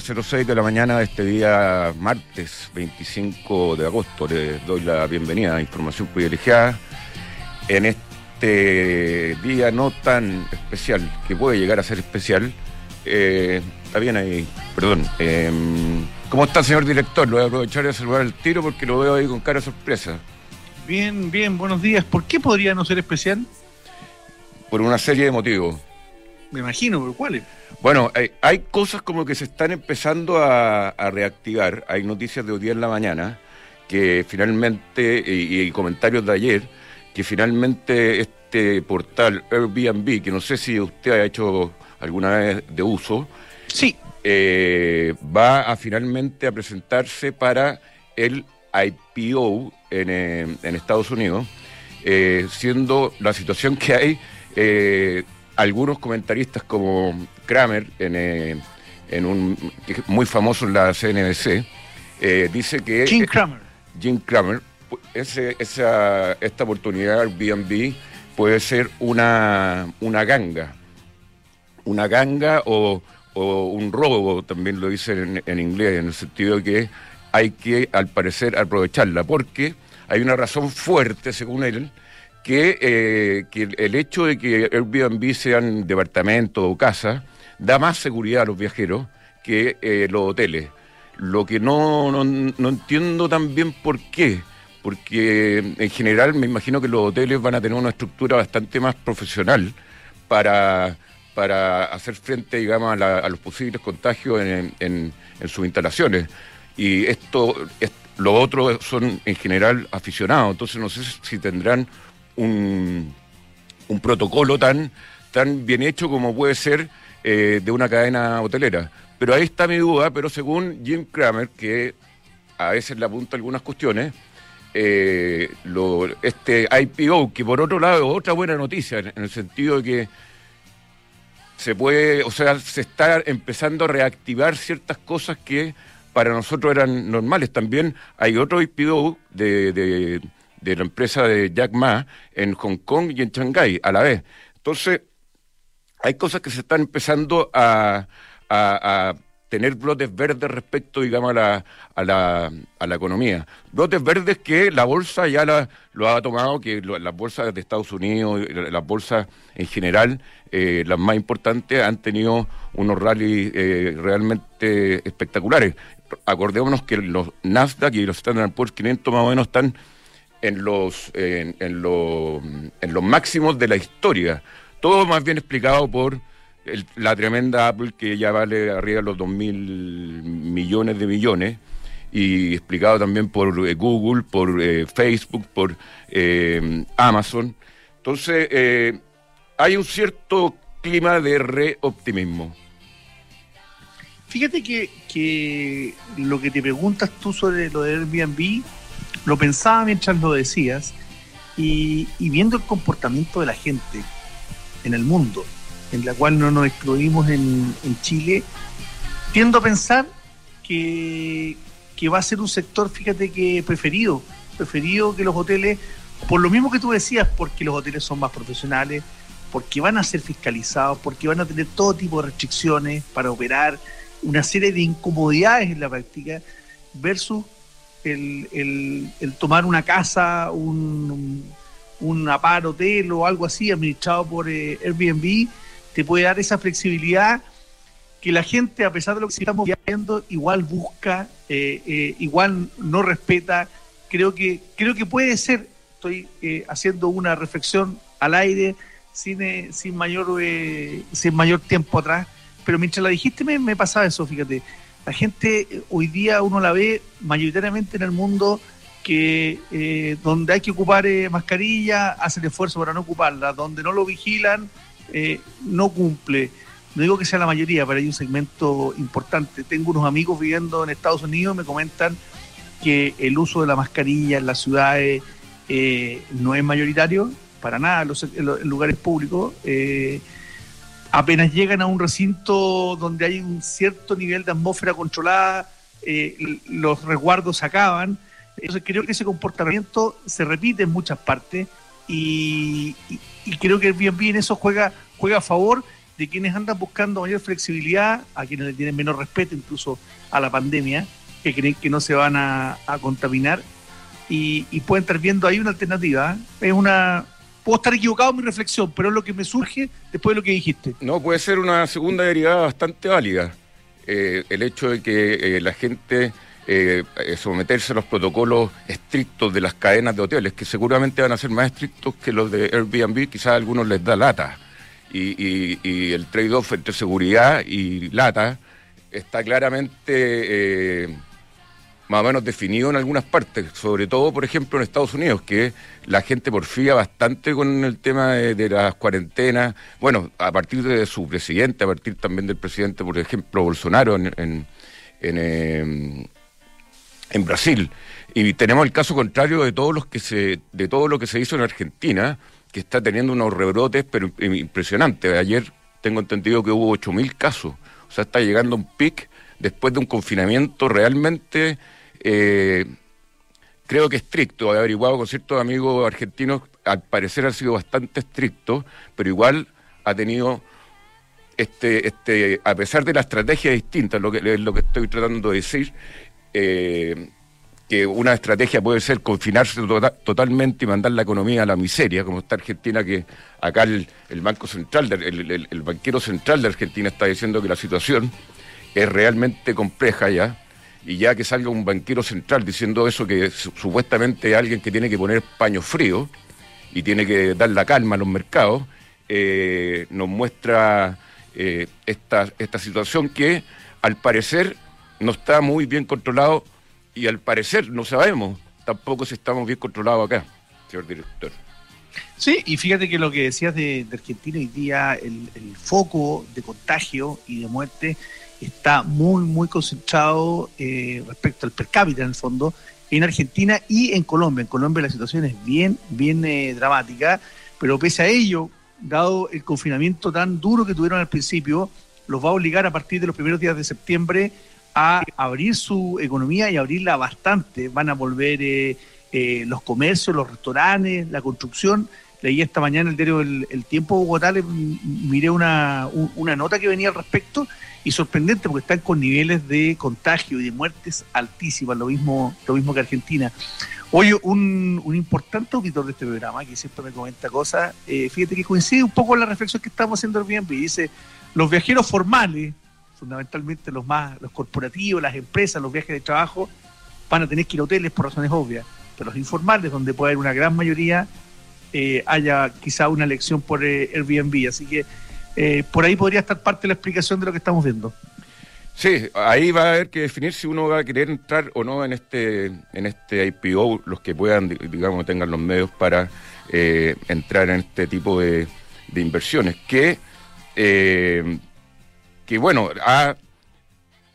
06 de la mañana de este día martes 25 de agosto. Les doy la bienvenida a Información Privilegiada en este día no tan especial, que puede llegar a ser especial. Eh, está bien ahí, perdón. Eh, ¿Cómo está, señor director? Lo voy a aprovechar y saludar el tiro porque lo veo ahí con cara de sorpresa. Bien, bien, buenos días. ¿Por qué podría no ser especial? Por una serie de motivos. Me imagino, pero ¿cuáles? Bueno, hay, hay cosas como que se están empezando a, a reactivar. Hay noticias de hoy día en la mañana que finalmente, y, y comentarios de ayer, que finalmente este portal Airbnb, que no sé si usted ha hecho alguna vez de uso, Sí, eh, va a finalmente a presentarse para el IPO en, eh, en Estados Unidos, eh, siendo la situación que hay, eh, algunos comentaristas como Kramer, en, eh, en un que es muy famoso en la CNBC, eh, dice que... Jim Cramer. Jim Cramer, pu- ese- esa, esta oportunidad Airbnb puede ser una, una ganga, una ganga o, o un robo, también lo dicen en, en inglés, en el sentido de que hay que, al parecer, aprovecharla, porque hay una razón fuerte, según él, que, eh, que el- hecho de que Airbnb sean departamentos o casas da más seguridad a los viajeros que eh, los hoteles. Lo que no, no, no entiendo tan bien por qué, porque en general me imagino que los hoteles van a tener una estructura bastante más profesional para, para hacer frente, digamos, a, la- a los posibles contagios en, en- sus instalaciones. Y esto, es- los otros son en general aficionados, entonces no sé si tendrán un, un protocolo tan, tan bien hecho como puede ser eh, de una cadena hotelera. Pero ahí está mi duda, pero según Jim Cramer, que a veces le apunta algunas cuestiones, eh, este IPO, que por otro lado otra buena noticia, en, el sentido de que se puede, o sea, se está empezando a reactivar ciertas cosas que para nosotros eran normales. También hay otro IPO de, de la empresa de Jack Ma en Hong Kong y en Shanghái a la vez. Entonces, hay cosas que se están empezando a, a- tener brotes verdes respecto, digamos, a la, a la, a la economía. Brotes verdes que la bolsa ya la- lo ha tomado, que lo- las bolsas de Estados Unidos, las bolsas en general, eh, las más importantes, han tenido unos rallies eh, realmente espectaculares. Acordémonos que los Nasdaq y los Standard Poor's 500 más o menos están en los, en, en los, en los máximos de la historia. Todo más bien explicado por el- la tremenda Apple que ya vale arriba de los 2 mil millones de millones y explicado también por eh, Google, por eh, Facebook, por eh, Amazon. Entonces, eh, hay un cierto clima de reoptimismo. Fíjate que, que lo que te preguntas tú sobre lo de Airbnb, lo pensaba mientras lo decías, y, y viendo el comportamiento de la gente en el mundo, en la cual no nos excluimos en, en Chile, tiendo a pensar que, que va a ser un sector, fíjate que preferido, preferido que los hoteles, por lo mismo que tú decías, porque los hoteles son más profesionales, porque van a ser fiscalizados, porque van a tener todo tipo de restricciones para operar, una serie de incomodidades en la práctica, versus el, el- el tomar una casa, un, un apar hotel o algo así administrado por eh, Airbnb, te puede dar esa flexibilidad que la gente, a pesar de lo que estamos viendo, igual busca, eh, eh, igual no respeta. Creo que, creo que puede ser, estoy haciendo una reflexión al aire, sin, sin, mayor, sin mayor tiempo atrás, pero mientras la dijiste me, me pasaba eso, fíjate. La gente eh, hoy día uno la ve mayoritariamente en el mundo que eh, donde hay que ocupar eh, mascarilla, hacen esfuerzo para no ocuparla, donde no lo vigilan, eh, no cumple. no digo que sea la mayoría, pero hay un segmento importante. Tengo unos amigos viviendo en Estados Unidos, me comentan que el uso de la mascarilla en las ciudades no es mayoritario, para nada, en los, lugares públicos. Apenas llegan a un recinto donde hay un cierto nivel de atmósfera controlada, eh, los resguardos se acaban. Entonces creo que ese comportamiento se repite en muchas partes y, creo que el Airbnb en eso juega, juega a favor de quienes andan buscando mayor flexibilidad, a quienes le tienen menos respeto incluso a la pandemia, que creen que no se van a, a contaminar y, y pueden estar viendo ahí una alternativa. ¿eh? Es una... Puedo estar equivocado en mi reflexión, pero es lo que me surge después de lo que dijiste. No, puede ser una segunda derivada bastante válida. Eh, el hecho de que eh, la gente eh, eh, someterse a los protocolos estrictos de las cadenas de hoteles, que seguramente van a ser más estrictos que los de Airbnb, quizás a algunos les da lata. Y, y- y el trade-off entre seguridad y lata está claramente más o menos definido en algunas partes, sobre todo, por ejemplo, en Estados Unidos, que la gente porfía bastante con el tema de, las cuarentenas. Bueno, a partir de su presidente, a partir también del presidente, por ejemplo, Bolsonaro en, en, eh, en Brasil. Y tenemos el caso contrario de todos los que se, de todo lo que se hizo en Argentina, que está teniendo unos rebrotes pero im- impresionantes. Ayer tengo entendido que hubo 8.000 casos. O sea, está llegando un pic después de un confinamiento realmente, eh, creo que estricto. He averiguado con ciertos amigos argentinos, al parecer ha sido bastante estricto, pero igual ha tenido este, este, a pesar de la estrategia distinta, lo que, es lo que estoy tratando de decir, eh, que una estrategia puede ser confinarse tota- totalmente y mandar la economía a la miseria, como está Argentina, que acá el, el Banco Central, el banquero central de Argentina está diciendo que la situación es realmente compleja ya, y ya que salga un banquero central diciendo eso, que su- supuestamente es alguien que tiene que poner paños fríos y tiene que dar la calma a los mercados, eh, nos muestra eh, esta, esta situación que al parecer no está muy bien controlado y al parecer no sabemos tampoco si estamos bien controlados acá, señor director. Sí, y fíjate que lo que decías de, Argentina hoy día, el foco de contagio y de muerte está muy, muy concentrado eh, respecto al per cápita en el fondo en Argentina y en Colombia. En Colombia la situación es bien, bien eh, dramática, pero pese a ello, dado el confinamiento tan duro que tuvieron al principio, los va a obligar a partir de los primeros días de septiembre a abrir su economía y abrirla bastante. Van a volver eh, eh, los comercios, los restaurantes, la construcción. Leí esta mañana el diario El, Tiempo Bogotá, le- miré una, un- una nota que venía al respecto y sorprendente porque están con niveles de contagio y de muertes altísimas, lo mismo, lo mismo que Argentina. Oye, un, un importante auditor de este programa que siempre me comenta cosas, eh, fíjate que coincide un poco con la reflexión que estamos haciendo el Airbnb. Dice, los viajeros formales, fundamentalmente los más, los corporativos, las empresas, los viajes de trabajo, van a tener que ir a hoteles por razones obvias. Pero los informales, donde puede haber una gran mayoría, eh, haya quizá una elección por eh, Airbnb. Así que eh, por ahí podría estar parte de la explicación de lo que estamos viendo. Sí, ahí va a haber que definir si uno va a querer entrar o no en este en este IPO, los que puedan, di- digamos, tengan los medios para eh, entrar en este tipo de, de inversiones, que, que bueno, ha,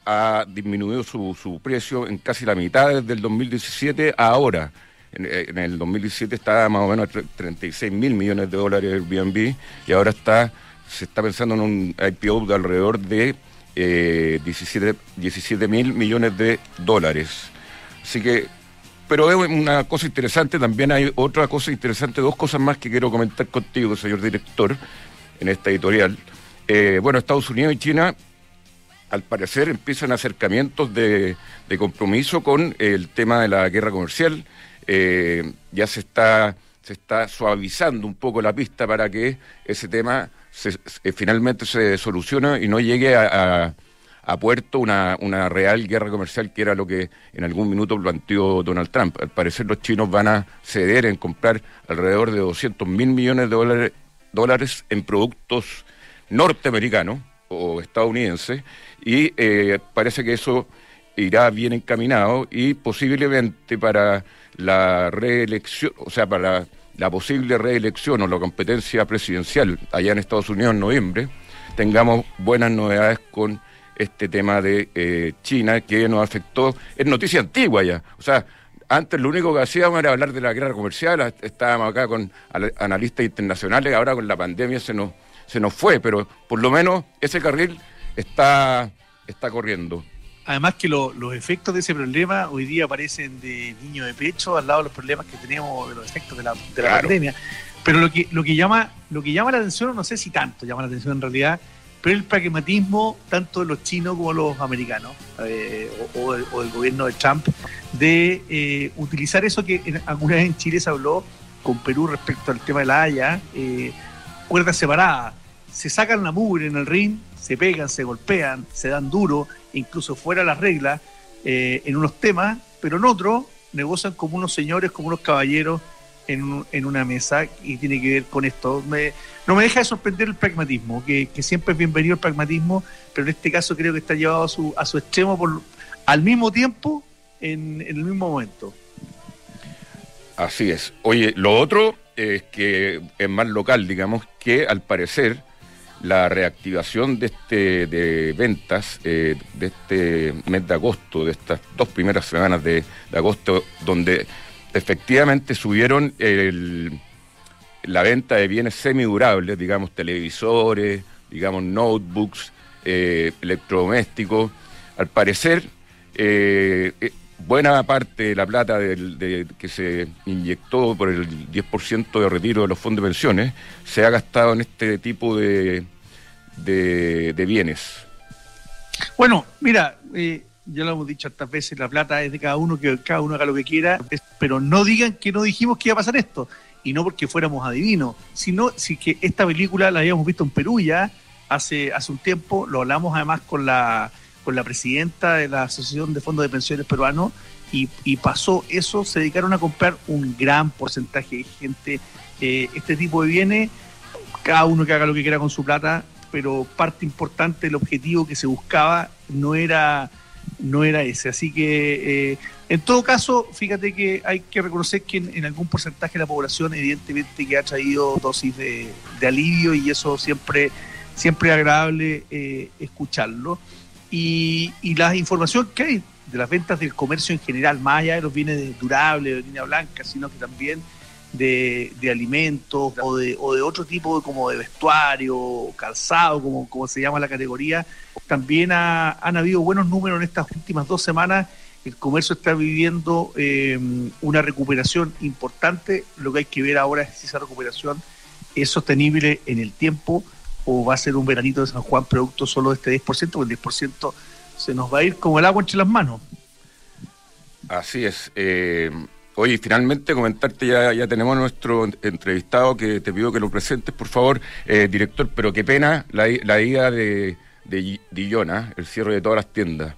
ha disminuido su, su precio en casi la mitad desde el 2017 a ahora. En, en el 2017 estaba más o menos a tre- 36 mil millones de dólares Airbnb y ahora está se está pensando en un IPO de alrededor de eh, 17 mil millones de dólares. Así que, pero es una cosa interesante, también hay otra cosa interesante, dos cosas más que quiero comentar contigo, señor director, en esta editorial. Eh, bueno, Estados Unidos y China al parecer empiezan acercamientos de compromiso con el tema de la guerra comercial. Eh, ya se está, se está suavizando un poco la pista para que ese tema se- se- finalmente se solucione y no llegue a puerto una, una real guerra comercial, que era lo que en algún minuto planteó Donald Trump. Al parecer los chinos van a ceder en comprar alrededor de 200 mil millones de dólares, dólares en productos norteamericanos o estadounidenses y eh, parece que eso irá bien encaminado y posiblemente para la reelección, o sea, para la posible reelección o la competencia presidencial allá en Estados Unidos en noviembre, tengamos buenas novedades con este tema de eh, China que nos afectó. Es noticia antigua ya. O sea, antes lo único que hacíamos era hablar de la guerra comercial, estábamos acá con al- analistas internacionales, ahora con la pandemia se nos, se nos fue, pero por lo menos ese carril está, está corriendo. Además que lo- los efectos de ese problema hoy día aparecen de niño de pecho al lado de los problemas que tenemos de los efectos de la, de la Claro. pandemia. Pero lo que, lo que llama, lo que llama la atención, no sé si tanto llama la atención en realidad, pero el pragmatismo tanto de los chinos como de los americanos, eh, o, o o del gobierno de Trump, de eh, utilizar eso que en- alguna vez en Chile se habló con Perú respecto al tema de la Haya, eh, cuerdas separadas. Se sacan la mugre en el ring, se pegan, se golpean, se dan duro, incluso fuera las reglas, eh, en unos temas, pero en otros negocian como unos señores, como unos caballeros en, en una mesa y tiene que ver con esto. No me deja de sorprender el pragmatismo, que, que siempre es bienvenido el pragmatismo, pero en este caso creo que está llevado a su, a su extremo por, al mismo tiempo, en, en el mismo momento. Así es. Oye, lo otro es que es más local, digamos, que al parecer la reactivación de este de ventas eh, de este mes de agosto, de estas dos primeras semanas de, agosto, donde efectivamente subieron la venta de bienes semidurables, digamos, televisores, digamos, notebooks, eh, electrodomésticos. Al parecer, eh, buena parte de la plata del- de- que se inyectó por el 10% de retiro de los fondos de pensiones se ha gastado en este tipo de, de, bienes. Bueno, mira, eh, ya lo hemos dicho tantas veces, la plata es de cada uno, que cada uno haga lo que quiera, pero no digan que no dijimos que iba a pasar esto, y no porque fuéramos adivinos, sino si que esta película la habíamos visto en Perú ya hace, hace un tiempo, lo hablamos además con la, con la presidenta de la Asociación de Fondos de Pensiones Peruanos, y, pasó eso, se dedicaron a comprar un gran porcentaje de gente eh, este tipo de bienes, cada uno que haga lo que quiera con su plata, pero parte importante del objetivo que se buscaba no era, no era ese. Así que, eh, en todo caso, fíjate que hay que reconocer que en, algún porcentaje de la población, evidentemente, que ha traído dosis de, de alivio y eso siempre, siempre es agradable eh, escucharlo. Y, y la información que hay de las ventas del comercio en general, más allá de los bienes durables, de línea blanca, sino que también de, alimentos o de, o de otro tipo como de vestuario, calzado, como, como se llama la categoría, también ha- han habido buenos números en estas últimas dos semanas. El comercio está viviendo eh, una recuperación importante. Lo que hay que ver ahora es si esa recuperación es sostenible en el tiempo o va a ser un veranito de San Juan producto solo de este 10%, porque el 10% se nos va a ir como el agua entre las manos. Así es. Eh, oye, finalmente comentarte, ya, ya tenemos nuestro entrevistado que te pido que lo presentes, por favor, eh, director, pero qué pena la, la ida de, de Dillona, el cierre de todas las tiendas.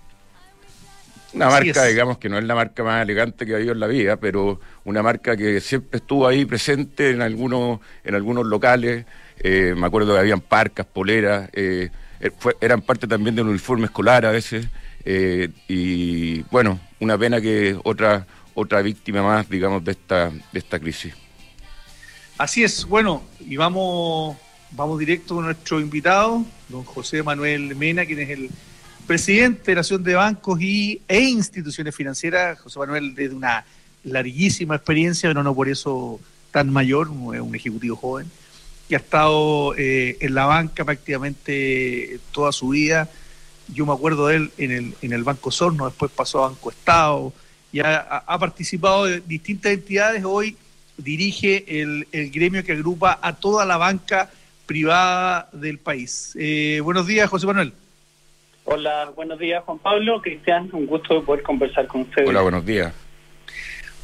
Una Así marca, es. digamos, que no es la marca más elegante que ha habido en la vida, pero una marca que siempre estuvo ahí presente en algunos, en algunos locales. Eh, me acuerdo que habían parcas, poleras, eh, eh, eran parte también del uniforme escolar a veces. y bueno, una pena que otra, otra víctima más, digamos, de esta, de esta crisis. Así es, bueno, y vamos, vamos directo con nuestro invitado, don José Manuel Mena, quien es el presidente de la Asociación de Bancos y, e Instituciones Financieras. José Manuel, desde una larguísima experiencia, pero no por eso tan mayor, un, un ejecutivo joven, que ha estado eh, en la banca prácticamente toda su vida. Yo me acuerdo de él en el, en el Banco Sorno, después pasó a Banco Estado, y ha, participado de distintas entidades. Hoy dirige el, el gremio que agrupa a toda la banca privada del país. Eh, buenos días, José Manuel. Hola, buenos días Juan Pablo, Cristian, un gusto de poder conversar con ustedes. Hola, buenos días.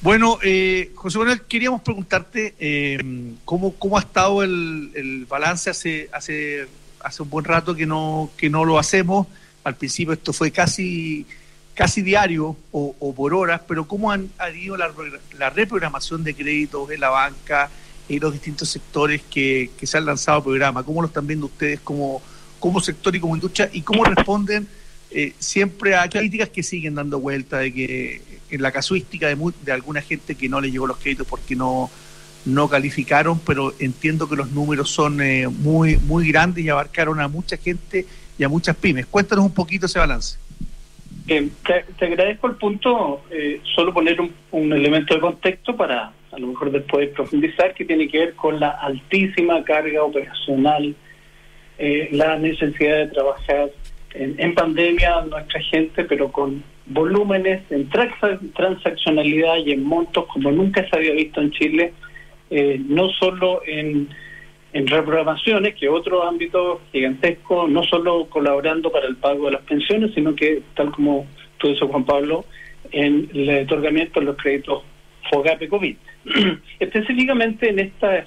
Bueno, eh, José Manuel, queríamos preguntarte eh, cómo, cómo ha estado el, el balance hace, hace, hace un buen rato que no, que no lo hacemos. Al principio esto fue casi, casi diario o, o por horas, pero cómo han, ha ido la, la reprogramación de créditos en la banca y los distintos sectores que, que se han lanzado al programa. ¿Cómo lo están viendo ustedes como, como sector y como industria? ¿Y cómo responden eh, siempre a críticas que siguen dando vuelta de que en la casuística de, de alguna gente que no le llegó los créditos porque no no calificaron, pero entiendo que los números son eh, muy, muy grandes y abarcaron a mucha gente y a muchas pymes. Cuéntanos un poquito ese balance. Eh, te, te agradezco el punto, eh, solo poner un, un elemento de contexto para a lo mejor después profundizar, que tiene que ver con la altísima carga operacional, eh, la necesidad de trabajar en, en pandemia nuestra gente, pero con volúmenes en transa- transaccionalidad y en montos como nunca se había visto en Chile, eh, no solo en, en reprogramaciones, que otro ámbito gigantesco, no solo colaborando para el pago de las pensiones, sino que, tal como tú dices, Juan Pablo, en el otorgamiento de los créditos FOGAPE COVID. Específicamente en esta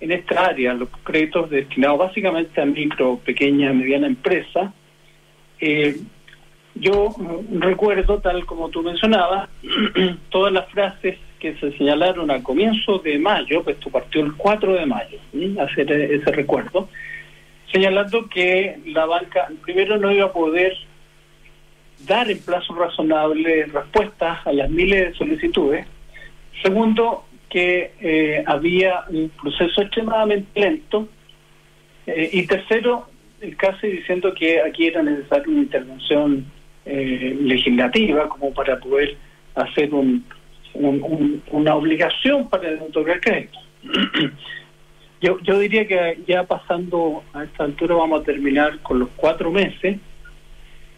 en esta área, los créditos destinados básicamente a micro, pequeña, mediana empresa, eh, yo recuerdo, tal como tú mencionabas, todas las frases que se señalaron a comienzo de mayo, pues esto partió el 4 de mayo, hacer ese recuerdo, señalando que la banca primero no iba a poder dar en plazo razonable respuestas a las miles de solicitudes, segundo, que eh, había un proceso extremadamente lento, eh, y tercero, casi diciendo que aquí era necesaria una intervención eh, legislativa como para poder hacer un, un- un- una obligación para otorgar crédito. yo, yo diría que ya pasando a esta altura vamos a terminar con los cuatro meses.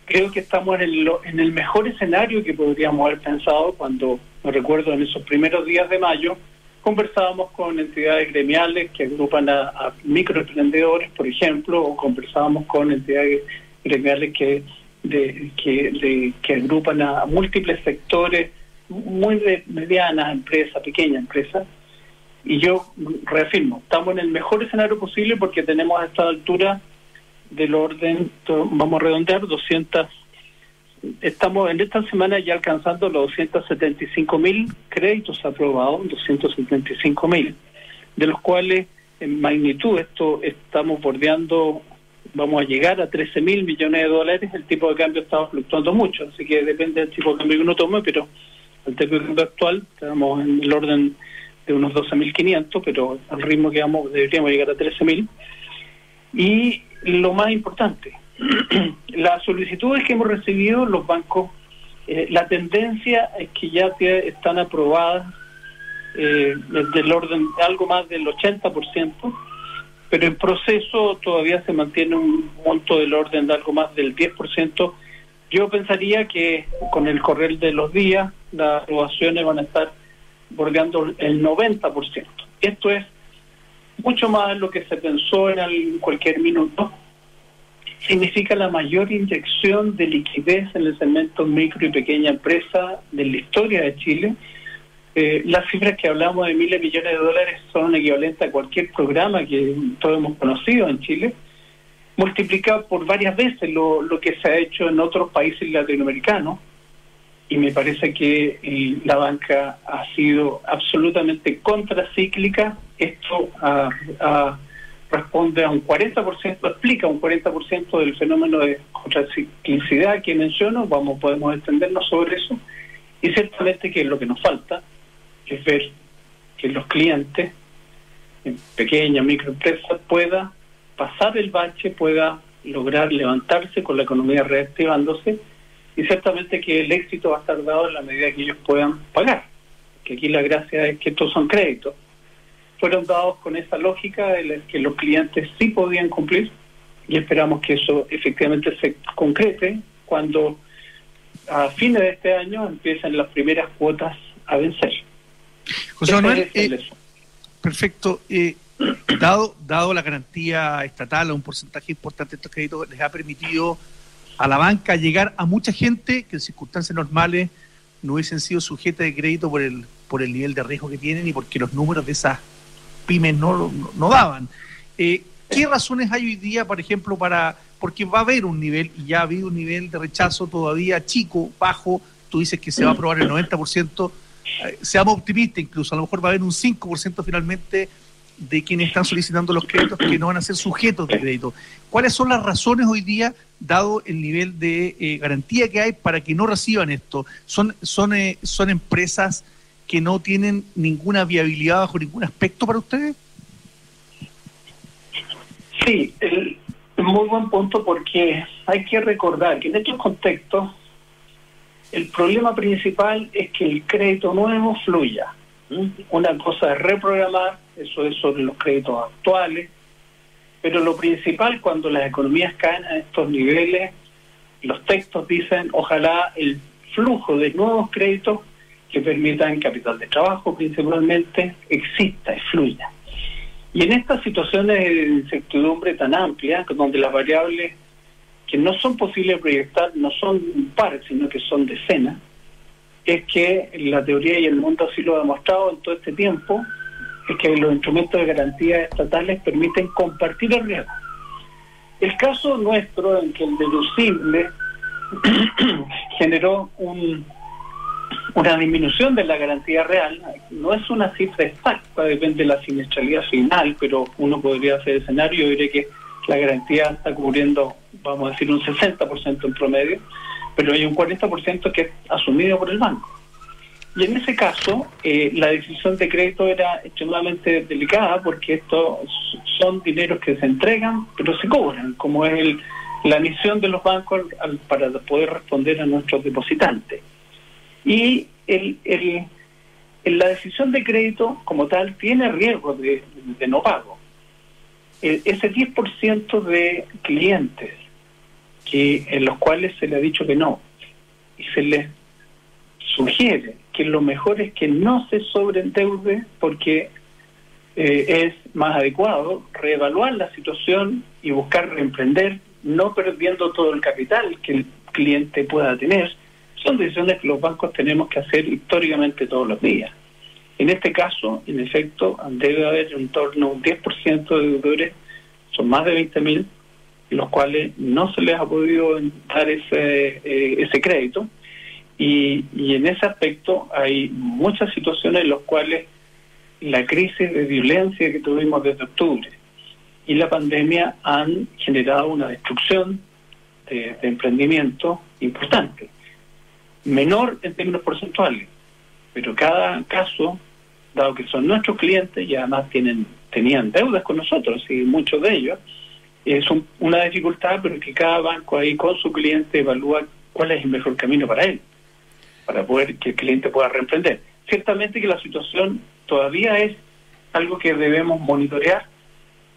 Creo que estamos en el, en el mejor escenario que podríamos haber pensado cuando, me recuerdo, en esos primeros días de mayo, conversábamos con entidades gremiales que agrupan a, a microemprendedores, por ejemplo, o conversábamos con entidades gremiales que de, que, de- que agrupan a múltiples sectores, muy de medianas empresas, pequeñas empresas, y yo reafirmo, estamos en el mejor escenario posible porque tenemos a esta altura del orden, vamos a redondear, 200, estamos en esta semana ya alcanzando los 275 mil créditos aprobados, 275 mil, de los cuales en magnitud esto estamos bordeando, vamos a llegar a 13 mil millones de dólares, el tipo de cambio está fluctuando mucho, así que depende del tipo de cambio que uno tome, pero el tipo de cambio actual estamos en el orden de unos 12.500, pero al ritmo que vamos deberíamos llegar a 13.000. Y lo más importante, las solicitudes que hemos recibido, los bancos, eh, la tendencia es que ya están aprobadas eh, del orden de algo más del 80%, pero en proceso todavía se mantiene un monto del orden de algo más del 10%. Yo pensaría que con el correr de los días las aprobaciones van a estar bordeando el 90%. Esto es mucho más de lo que se pensó en al- cualquier minuto. Significa la mayor inyección de liquidez en el segmento micro y pequeña empresa de la historia de Chile. Eh, las cifras que hablamos de miles de millones de dólares son equivalentes a cualquier programa que todos hemos conocido en Chile, multiplicado por varias veces lo, lo que se ha hecho en otros países latinoamericanos y me parece que eh, la banca ha sido absolutamente contracíclica. Esto ah, ah, responde a un 40%, explica un 40% del fenómeno de contraciclicidad que menciono. Vamos, podemos extendernos sobre eso. Y ciertamente que lo que nos falta es ver que los clientes, en pequeñas, microempresas, pueda pasar el bache, pueda lograr levantarse con la economía reactivándose y ciertamente que el éxito va a estar dado en la medida que ellos puedan pagar, que aquí la gracia es que estos son créditos. Fueron dados con esa lógica de la que los clientes sí podían cumplir y esperamos que eso efectivamente se concrete cuando a fines de este año empiecen las primeras cuotas a vencer. José Manuel, eh, perfecto. Eh, dado, dado la garantía estatal a un porcentaje importante de estos créditos, les ha permitido a la banca llegar a mucha gente que en circunstancias normales no hubiesen sido sujetas de crédito por el, por el nivel de riesgo que tienen y porque los números de esas pymes no, no, no daban. Eh, ¿Qué razones hay hoy día, por ejemplo, para... Porque va a haber un nivel, y ya ha habido un nivel de rechazo todavía chico, bajo, tú dices que se va a aprobar el 90%, eh, seamos optimistas incluso, a lo mejor va a haber un 5% finalmente de quienes están solicitando los créditos que no van a ser sujetos de crédito. ¿Cuáles son las razones hoy día, dado el nivel de eh, garantía que hay para que no reciban esto? ¿Son, son, eh, son empresas que no tienen ninguna viabilidad bajo ningún aspecto para ustedes? Sí, el, muy buen punto porque hay que recordar que en estos contextos el problema principal es que el crédito nuevo fluya. ¿m? Una cosa es reprogramar, eso es sobre los créditos actuales, pero lo principal cuando las economías caen a estos niveles, los textos dicen ojalá el flujo de nuevos créditos que permitan capital de trabajo principalmente exista y fluya. Y en estas situaciones de incertidumbre tan amplia, donde las variables que no son posibles proyectar no son un par, sino que son decenas, es que la teoría y el mundo así lo ha demostrado en todo este tiempo, es que los instrumentos de garantía estatales permiten compartir el riesgo. El caso nuestro en que el deducible generó un, una disminución de la garantía real, no es una cifra exacta, depende de la siniestralidad final, pero uno podría hacer escenario y diré que la garantía está cubriendo, vamos a decir, un 60% en promedio, pero hay un 40% que es asumido por el banco. Y en ese caso, eh, la decisión de crédito era extremadamente delicada porque estos son dineros que se entregan, pero se cobran, como es el, la misión de los bancos para poder responder a nuestros depositantes. Y el, el, la decisión de crédito como tal tiene riesgo de, de no pago. E- ese 10% de clientes que en los cuales se le ha dicho que no y se les sugiere que lo mejor es que no se sobreendeude porque eh, es más adecuado reevaluar la situación y buscar reemprender, no perdiendo todo el capital que el cliente pueda tener. Son decisiones que los bancos tenemos que hacer históricamente todos los días. En este caso, en efecto, debe haber en torno a un 10% de deudores, son más de 20.000, los cuales no se les ha podido dar ese, eh, ese crédito. Y, y en ese aspecto hay muchas situaciones en las cuales la crisis de violencia que tuvimos desde octubre y la pandemia han generado una destrucción de, de emprendimiento importante, menor en términos porcentuales, pero cada caso, dado que son nuestros clientes y además tienen tenían deudas con nosotros y muchos de ellos, es un- una dificultad, pero que cada banco ahí con su cliente evalúa cuál es el mejor camino para él, para poder que el cliente pueda reemprender. Ciertamente que la situación todavía es algo que debemos monitorear.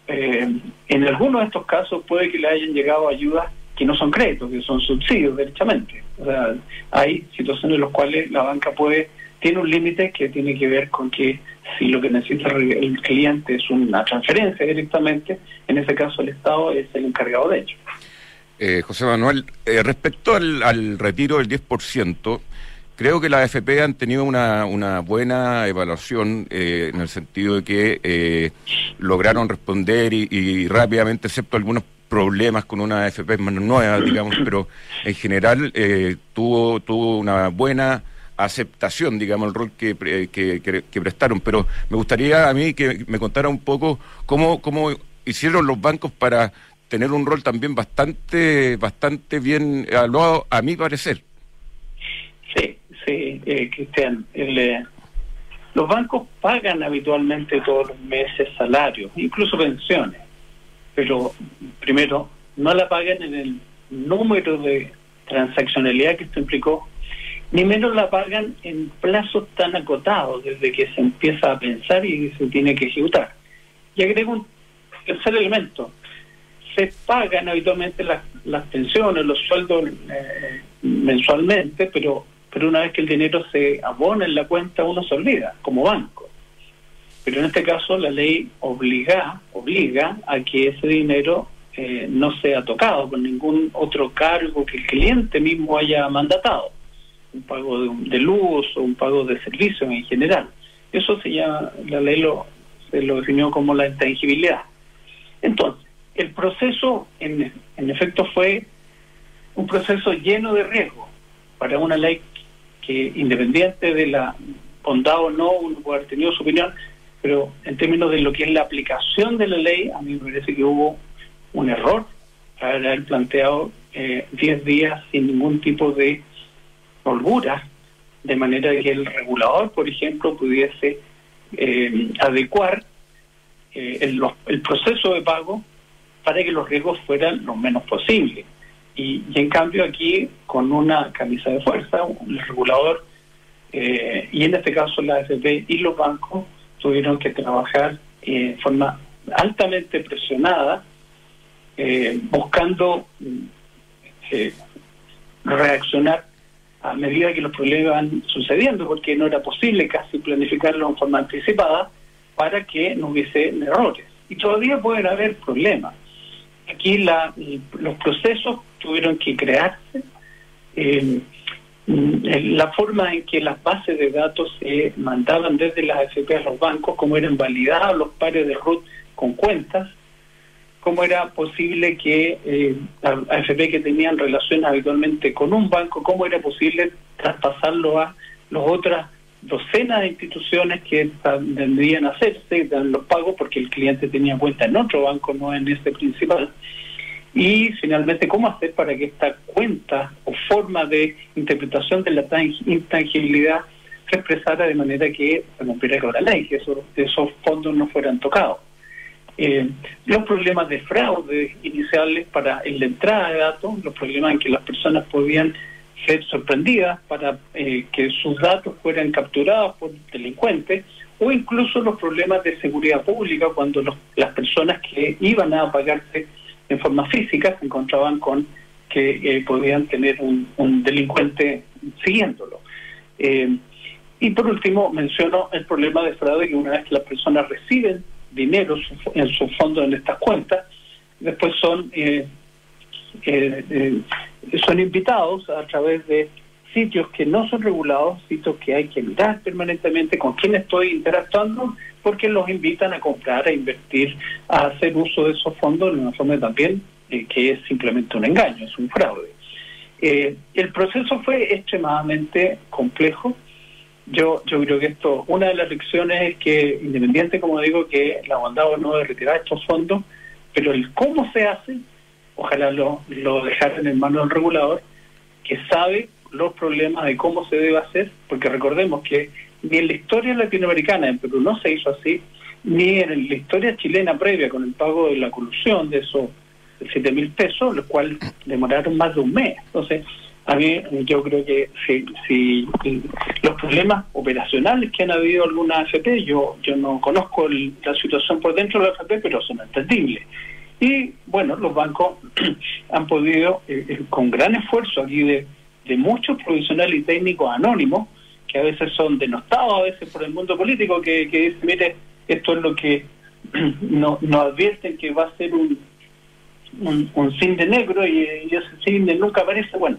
Eh, en algunos de estos casos puede que le hayan llegado ayudas que no son créditos, que son subsidios, derechamente. O sea, hay situaciones en las cuales la banca puede tiene un límite que tiene que ver con que si lo que necesita el cliente es una transferencia directamente, en ese caso el Estado es el encargado de ello. Eh, José Manuel, eh, respecto al, retiro del 10%, creo que las AFP han tenido una, una buena evaluación eh, en el sentido de que eh, lograron responder y, y rápidamente, excepto algunos problemas con una AFP más nueva, digamos, pero en general eh, tuvo, tuvo una buena aceptación, digamos, el rol que, pre- que, que- que prestaron. Pero me gustaría a mí que me contara un poco cómo, cómo hicieron los bancos para tener un rol también bastante, bastante bien evaluado, a mi parecer. Sí, sí, eh, Cristian. eh, los bancos pagan habitualmente todos los meses salarios, incluso pensiones, pero primero no la pagan en el número de transaccionalidad que esto implicó, ni menos la pagan en plazos tan acotados desde que se empieza a pensar y se tiene que ejecutar. Y agrego un tercer elemento. Se pagan habitualmente las, las pensiones, los sueldos eh, mensualmente, pero pero una vez que el dinero se abona en la cuenta uno se olvida, como banco. Pero en este caso la ley obliga, obliga a que ese dinero eh, no sea tocado por ningún otro cargo que el cliente mismo haya mandatado, un pago de, de luz o un pago de servicios en general. Eso se llama, la ley lo, se lo definió como la intangibilidad. Entonces, el proceso en, en efecto fue un proceso lleno de riesgo para una ley que independiente de la bondad o no, uno puede haber tenido su opinión, pero en términos de lo que es la aplicación de la ley, a mí me parece que hubo un error haber planteado eh, 10 días sin ningún tipo de holgura de manera que el regulador, por ejemplo, pudiese eh, adecuar eh, el, los- el proceso de pago para que los riesgos fueran lo menos posible. Y, y en cambio aquí, con una camisa de fuerza, el regulador, eh, y en este caso la AFP y los bancos, tuvieron que trabajar en forma altamente presionada, buscando reaccionar a medida que los problemas van sucediendo, porque no era posible casi planificarlo en forma anticipada para que no hubiese errores. Y todavía pueden haber problemas. Aquí la, los procesos tuvieron que crearse, mm, la forma en que las bases de datos se mandaban desde las AFP a los bancos, cómo eran validados los pares de RUT con cuentas, cómo era posible que eh, AFP que tenían relación habitualmente con un banco, cómo era posible traspasarlo a las otras docenas de instituciones que tendrían a hacerse los pagos porque el cliente tenía cuenta en otro banco, no en este principal. Y finalmente, ¿cómo hacer para que esta cuenta o forma de interpretación de la tang- intangibilidad se expresara de manera que se cumpliera con la ley, que esos, esos fondos no fueran tocados? Eh, los problemas de fraude iniciales para en la entrada de datos, los problemas en que las personas podían ser sorprendidas para eh, que sus datos fueran capturados por delincuentes, o incluso los problemas de seguridad pública cuando los- las personas que iban a pagarse en forma física se encontraban con que eh, podían tener un, un delincuente siguiéndolo. Eh, y por último, menciono el problema de fraude que una vez que las personas reciben dinero en sus fondos en estas cuentas, después son eh, eh, eh, son invitados a través de sitios que no son regulados, sitios que hay que mirar permanentemente con quién estoy interactuando, porque los invitan a comprar, a invertir, a hacer uso de esos fondos de una forma también eh, que es simplemente un engaño, es un fraude. Eh, el proceso fue extremadamente complejo. Yo, yo creo que esto, una de las lecciones es que, independiente, como digo, que la bondad o no de retirar estos fondos, pero el cómo se hace, ojalá lo, lo dejaran en manos del regulador, que sabe los problemas de cómo se debe hacer, porque recordemos que ni en la historia latinoamericana, en Perú no se hizo así, ni en la historia chilena previa con el pago de la colusión de esos 7 mil pesos, los cuales demoraron más de un mes. Entonces, a mí yo creo que si, si los problemas operacionales que han habido en algunas AFP, yo, yo no conozco el- la situación por dentro de la AFP, pero son entendibles. Y bueno, los bancos han podido, eh, eh, con gran esfuerzo aquí de, de muchos profesionales y técnicos anónimos, que a veces son denostados, a veces por el mundo político, que, que dice, mire, esto es lo que no- nos advierten que va a ser un, un, un cinde negro y, y ese cinde nunca aparece. Bueno,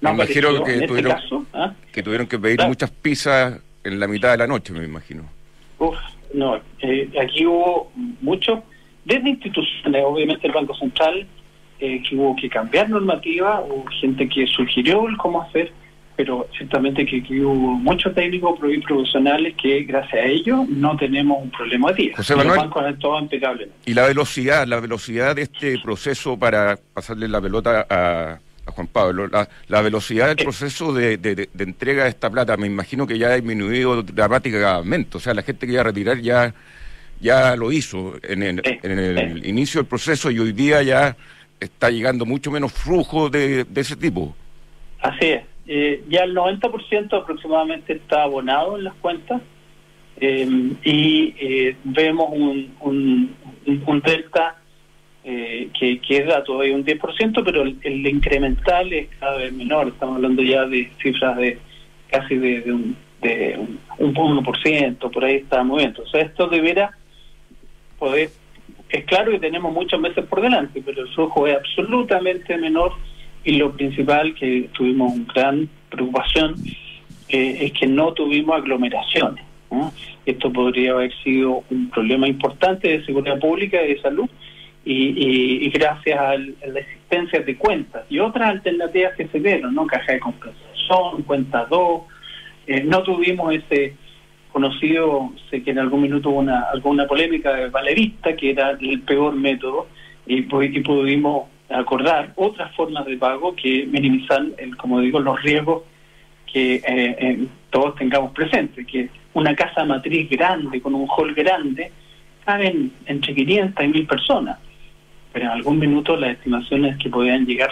no Me imagino que en este caso. ¿ah? Que tuvieron que pedir Claro. muchas pizzas en la mitad de la noche, me imagino. Uf, no, eh, aquí hubo mucho, desde instituciones, obviamente el Banco Central, eh, que hubo que cambiar normativa, hubo gente que sugirió el cómo hacer, pero ciertamente que aquí hubo muchos técnicos pro- y profesionales que gracias a ellos no tenemos un problema de día. José Los Manuel. bancos han actuado impecablemente. Y la velocidad, la velocidad de este proceso para pasarle la pelota a, a Juan Pablo, la, la velocidad del proceso de, de- de- de entrega de esta plata, me imagino que ya ha disminuido dramáticamente. O sea, la gente que iba a retirar ya, ya lo hizo en el, en el sí. inicio del proceso y hoy día ya está llegando mucho menos flujo de, de ese tipo. Así es. Eh, ya el 90% aproximadamente está abonado en las cuentas eh, y eh, vemos un, un, un- un delta eh, que queda todavía un 10%, pero el, incremental es cada vez menor. Estamos hablando ya de cifras de casi de, un, de un, un 1%, por ahí está moviendo. O sea, esto debiera poder... Es claro que tenemos muchos meses por delante, pero el flujo es absolutamente menor y lo principal que tuvimos una gran preocupación eh, es que no tuvimos aglomeraciones. Esto podría haber sido un problema importante de seguridad pública y de salud y, y- gracias a la existencia de cuentas y otras alternativas que se dieron, ¿no? Caja de compensación, cuenta 2, eh, no tuvimos ese conocido, sé que en algún minuto hubo una, alguna polémica de Valerista, que era el peor método, y, pu- y pudimos acordar otras formas de pago que minimizan, el, como digo, los riesgos que eh, eh, todos tengamos presente que una casa matriz grande, con un hall grande, caben entre 500 y 1000 personas. Pero en algún minuto las estimaciones que podían llegar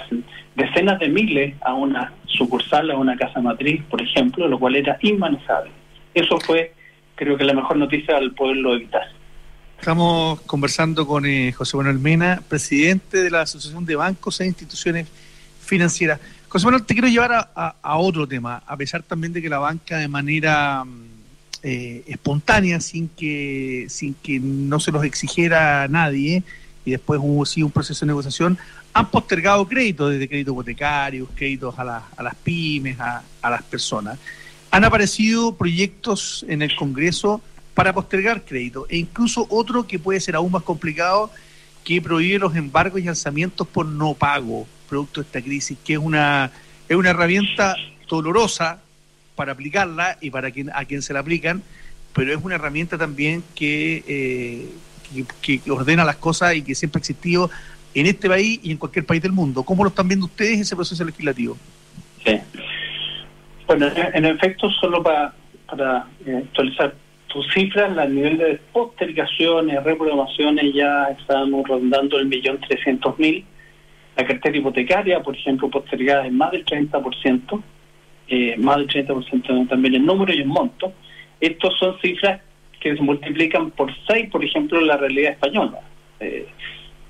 decenas de miles a una sucursal, a una casa matriz, por ejemplo, lo cual era inmanejable. Eso fue, creo que la mejor noticia al poderlo evitar. Estamos conversando con eh, José Manuel Mena, presidente de la Asociación de Bancos e Instituciones Financieras. José Manuel, te quiero llevar a, otro tema, a pesar también de que la banca de manera mm, eh, espontánea, sin que, sin que no se los exigiera nadie, y después hubo sí un proceso de negociación, han postergado créditos, desde créditos hipotecarios, créditos a, las- a las pymes, a, a las personas. Han aparecido proyectos en el Congreso para postergar crédito, e incluso otro que puede ser aún más complicado, que prohíbe los embargos y alzamientos por no pago, producto de esta crisis, que es una, es una herramienta dolorosa para aplicarla y para quien, a quien se la aplican, pero es una herramienta también que, eh, que, ordena las cosas y que siempre ha existido en este país y en cualquier país del mundo. ¿Cómo lo están viendo ustedes ese proceso legislativo? Sí. Bueno, en, efecto, solo para, para eh, actualizar tus cifras, a nivel de postergaciones, reprogramaciones, ya estamos rondando el millón trescientos mil. La cartera hipotecaria, por ejemplo, postergada en más del 30%, eh, más del 30% también en número y en monto. Estos son cifras que se multiplican por 6, por ejemplo, la realidad española. Eh,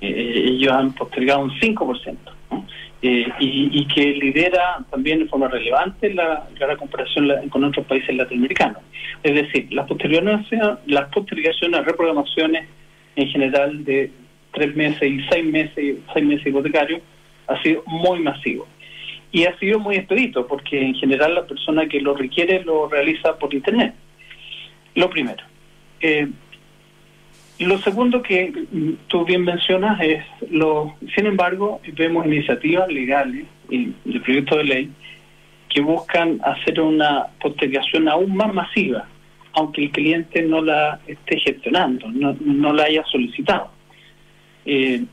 eh, ellos han postergado un 5%. ¿no? Eh, y, y que lidera también de forma relevante la, la comparación la- con otros países latinoamericanos. Es decir, las postergaciones, las postergaciones, reprogramaciones en general de tres meses y seis meses, seis meses hipotecarios, ha sido muy masivo. Y ha sido muy expedito, porque en general la persona que lo requiere lo realiza por Internet. Lo primero. Eh, lo segundo que tú bien mencionas es, lo, sin embargo, vemos iniciativas legales y de proyectos de ley que buscan hacer una postergación aún más masiva, aunque el cliente no la esté gestionando, no, no la haya solicitado. Eh,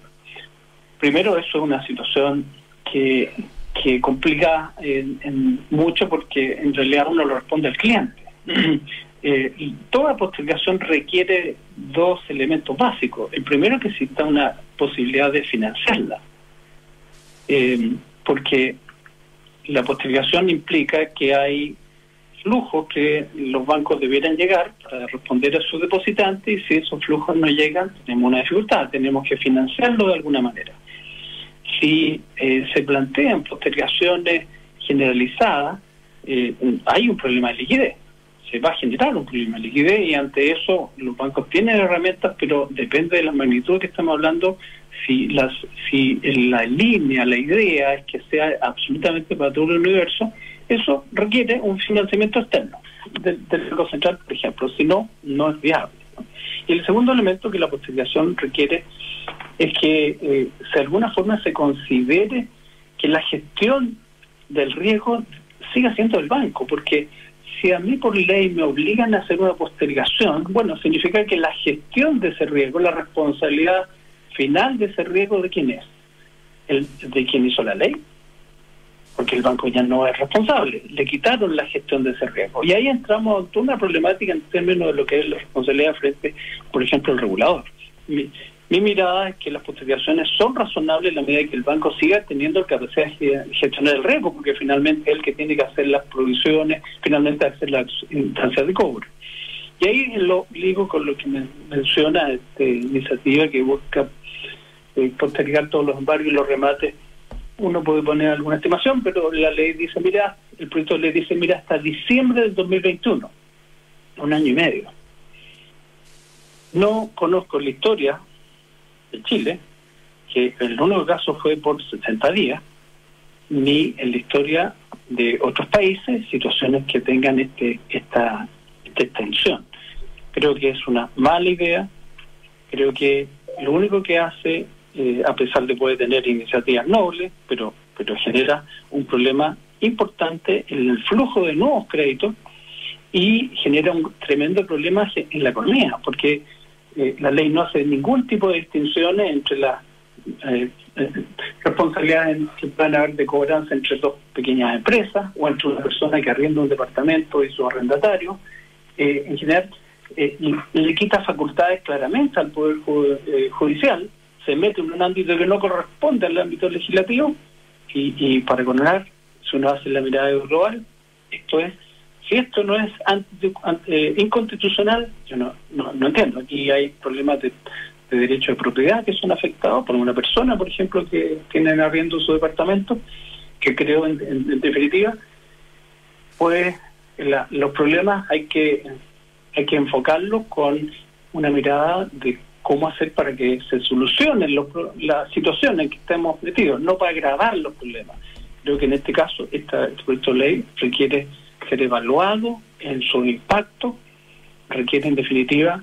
primero, eso es una situación que, que complica en mucho porque en realidad uno lo responde al cliente. Eh, toda postergación requiere dos elementos básicos. El primero que exista una posibilidad de financiarla, Eh, porque la postergación implica que hay flujos que los bancos debieran llegar para responder a sus depositantes y si esos flujos no llegan tenemos una dificultad, tenemos que financiarlo de alguna manera. Si eh, se plantean postergaciones generalizadas, eh, hay un problema de liquidez se va a generar un problema. De liquidez y ante eso los bancos tienen herramientas, pero depende de la magnitud que estamos hablando, si las si la línea, la idea es que sea absolutamente para todo el universo, eso requiere un financiamiento externo del, Banco Central, por ejemplo, si no, no es viable. Y el segundo elemento que la postergación requiere es que eh, de alguna forma se considere que la gestión del riesgo siga siendo del banco, porque si a mí por ley me obligan a hacer una postergación, bueno, significa que la gestión de ese riesgo, la responsabilidad final de ese riesgo, ¿de quién es? El, ¿De quién hizo la ley? Porque el banco ya no es responsable, le quitaron la gestión de ese riesgo. Y ahí entramos en una problemática en términos de lo que es la responsabilidad frente, por ejemplo, al regulador. Mi mirada es que las postergaciones son razonables en la medida que el banco siga teniendo capacidad de gestionar el riesgo, porque finalmente es el que tiene que hacer las provisiones, finalmente hacer las instancias de cobro. Y ahí lo ligo con lo que me menciona esta iniciativa que busca eh, postergar todos los embargos y los remates. Uno puede poner alguna estimación, pero la ley dice, mira, el proyecto de ley dice, mira, hasta diciembre del 2021, un año y medio. No conozco la historia de Chile, que el único caso fue por 60 días, ni en la historia de otros países situaciones que tengan este esta, extensión. Creo que es una mala idea, creo que lo único que hace, eh, a pesar de poder tener iniciativas nobles, pero, pero genera un problema importante en el flujo de nuevos créditos y genera un tremendo problema en la economía, porque eh, la ley no hace ningún tipo de distinciones entre la eh, eh, responsabilidades que puedan haber de cobranza entre dos pequeñas empresas o entre una persona que arrienda un departamento y su arrendatario. Eh, en general, eh, le quita facultades claramente al Poder Ju- Judicial, se mete en un ámbito que no corresponde al ámbito legislativo y, y para coronar, si uno hace la mirada global, esto es, si esto no es anti- an- eh, inconstitucional, yo no, no, no entiendo. Aquí hay problemas de, de derecho de propiedad que son afectados por una persona, por ejemplo, que tiene arriendo su departamento, que creo en, en- en definitiva, pues la- los problemas hay que hay que enfocarlos con una mirada de cómo hacer para que se solucionen los, las situaciones en que estemos metidos, no para agravar los problemas. Creo que en este caso esta, este proyecto de ley requiere ser evaluado en su impacto, requiere en definitiva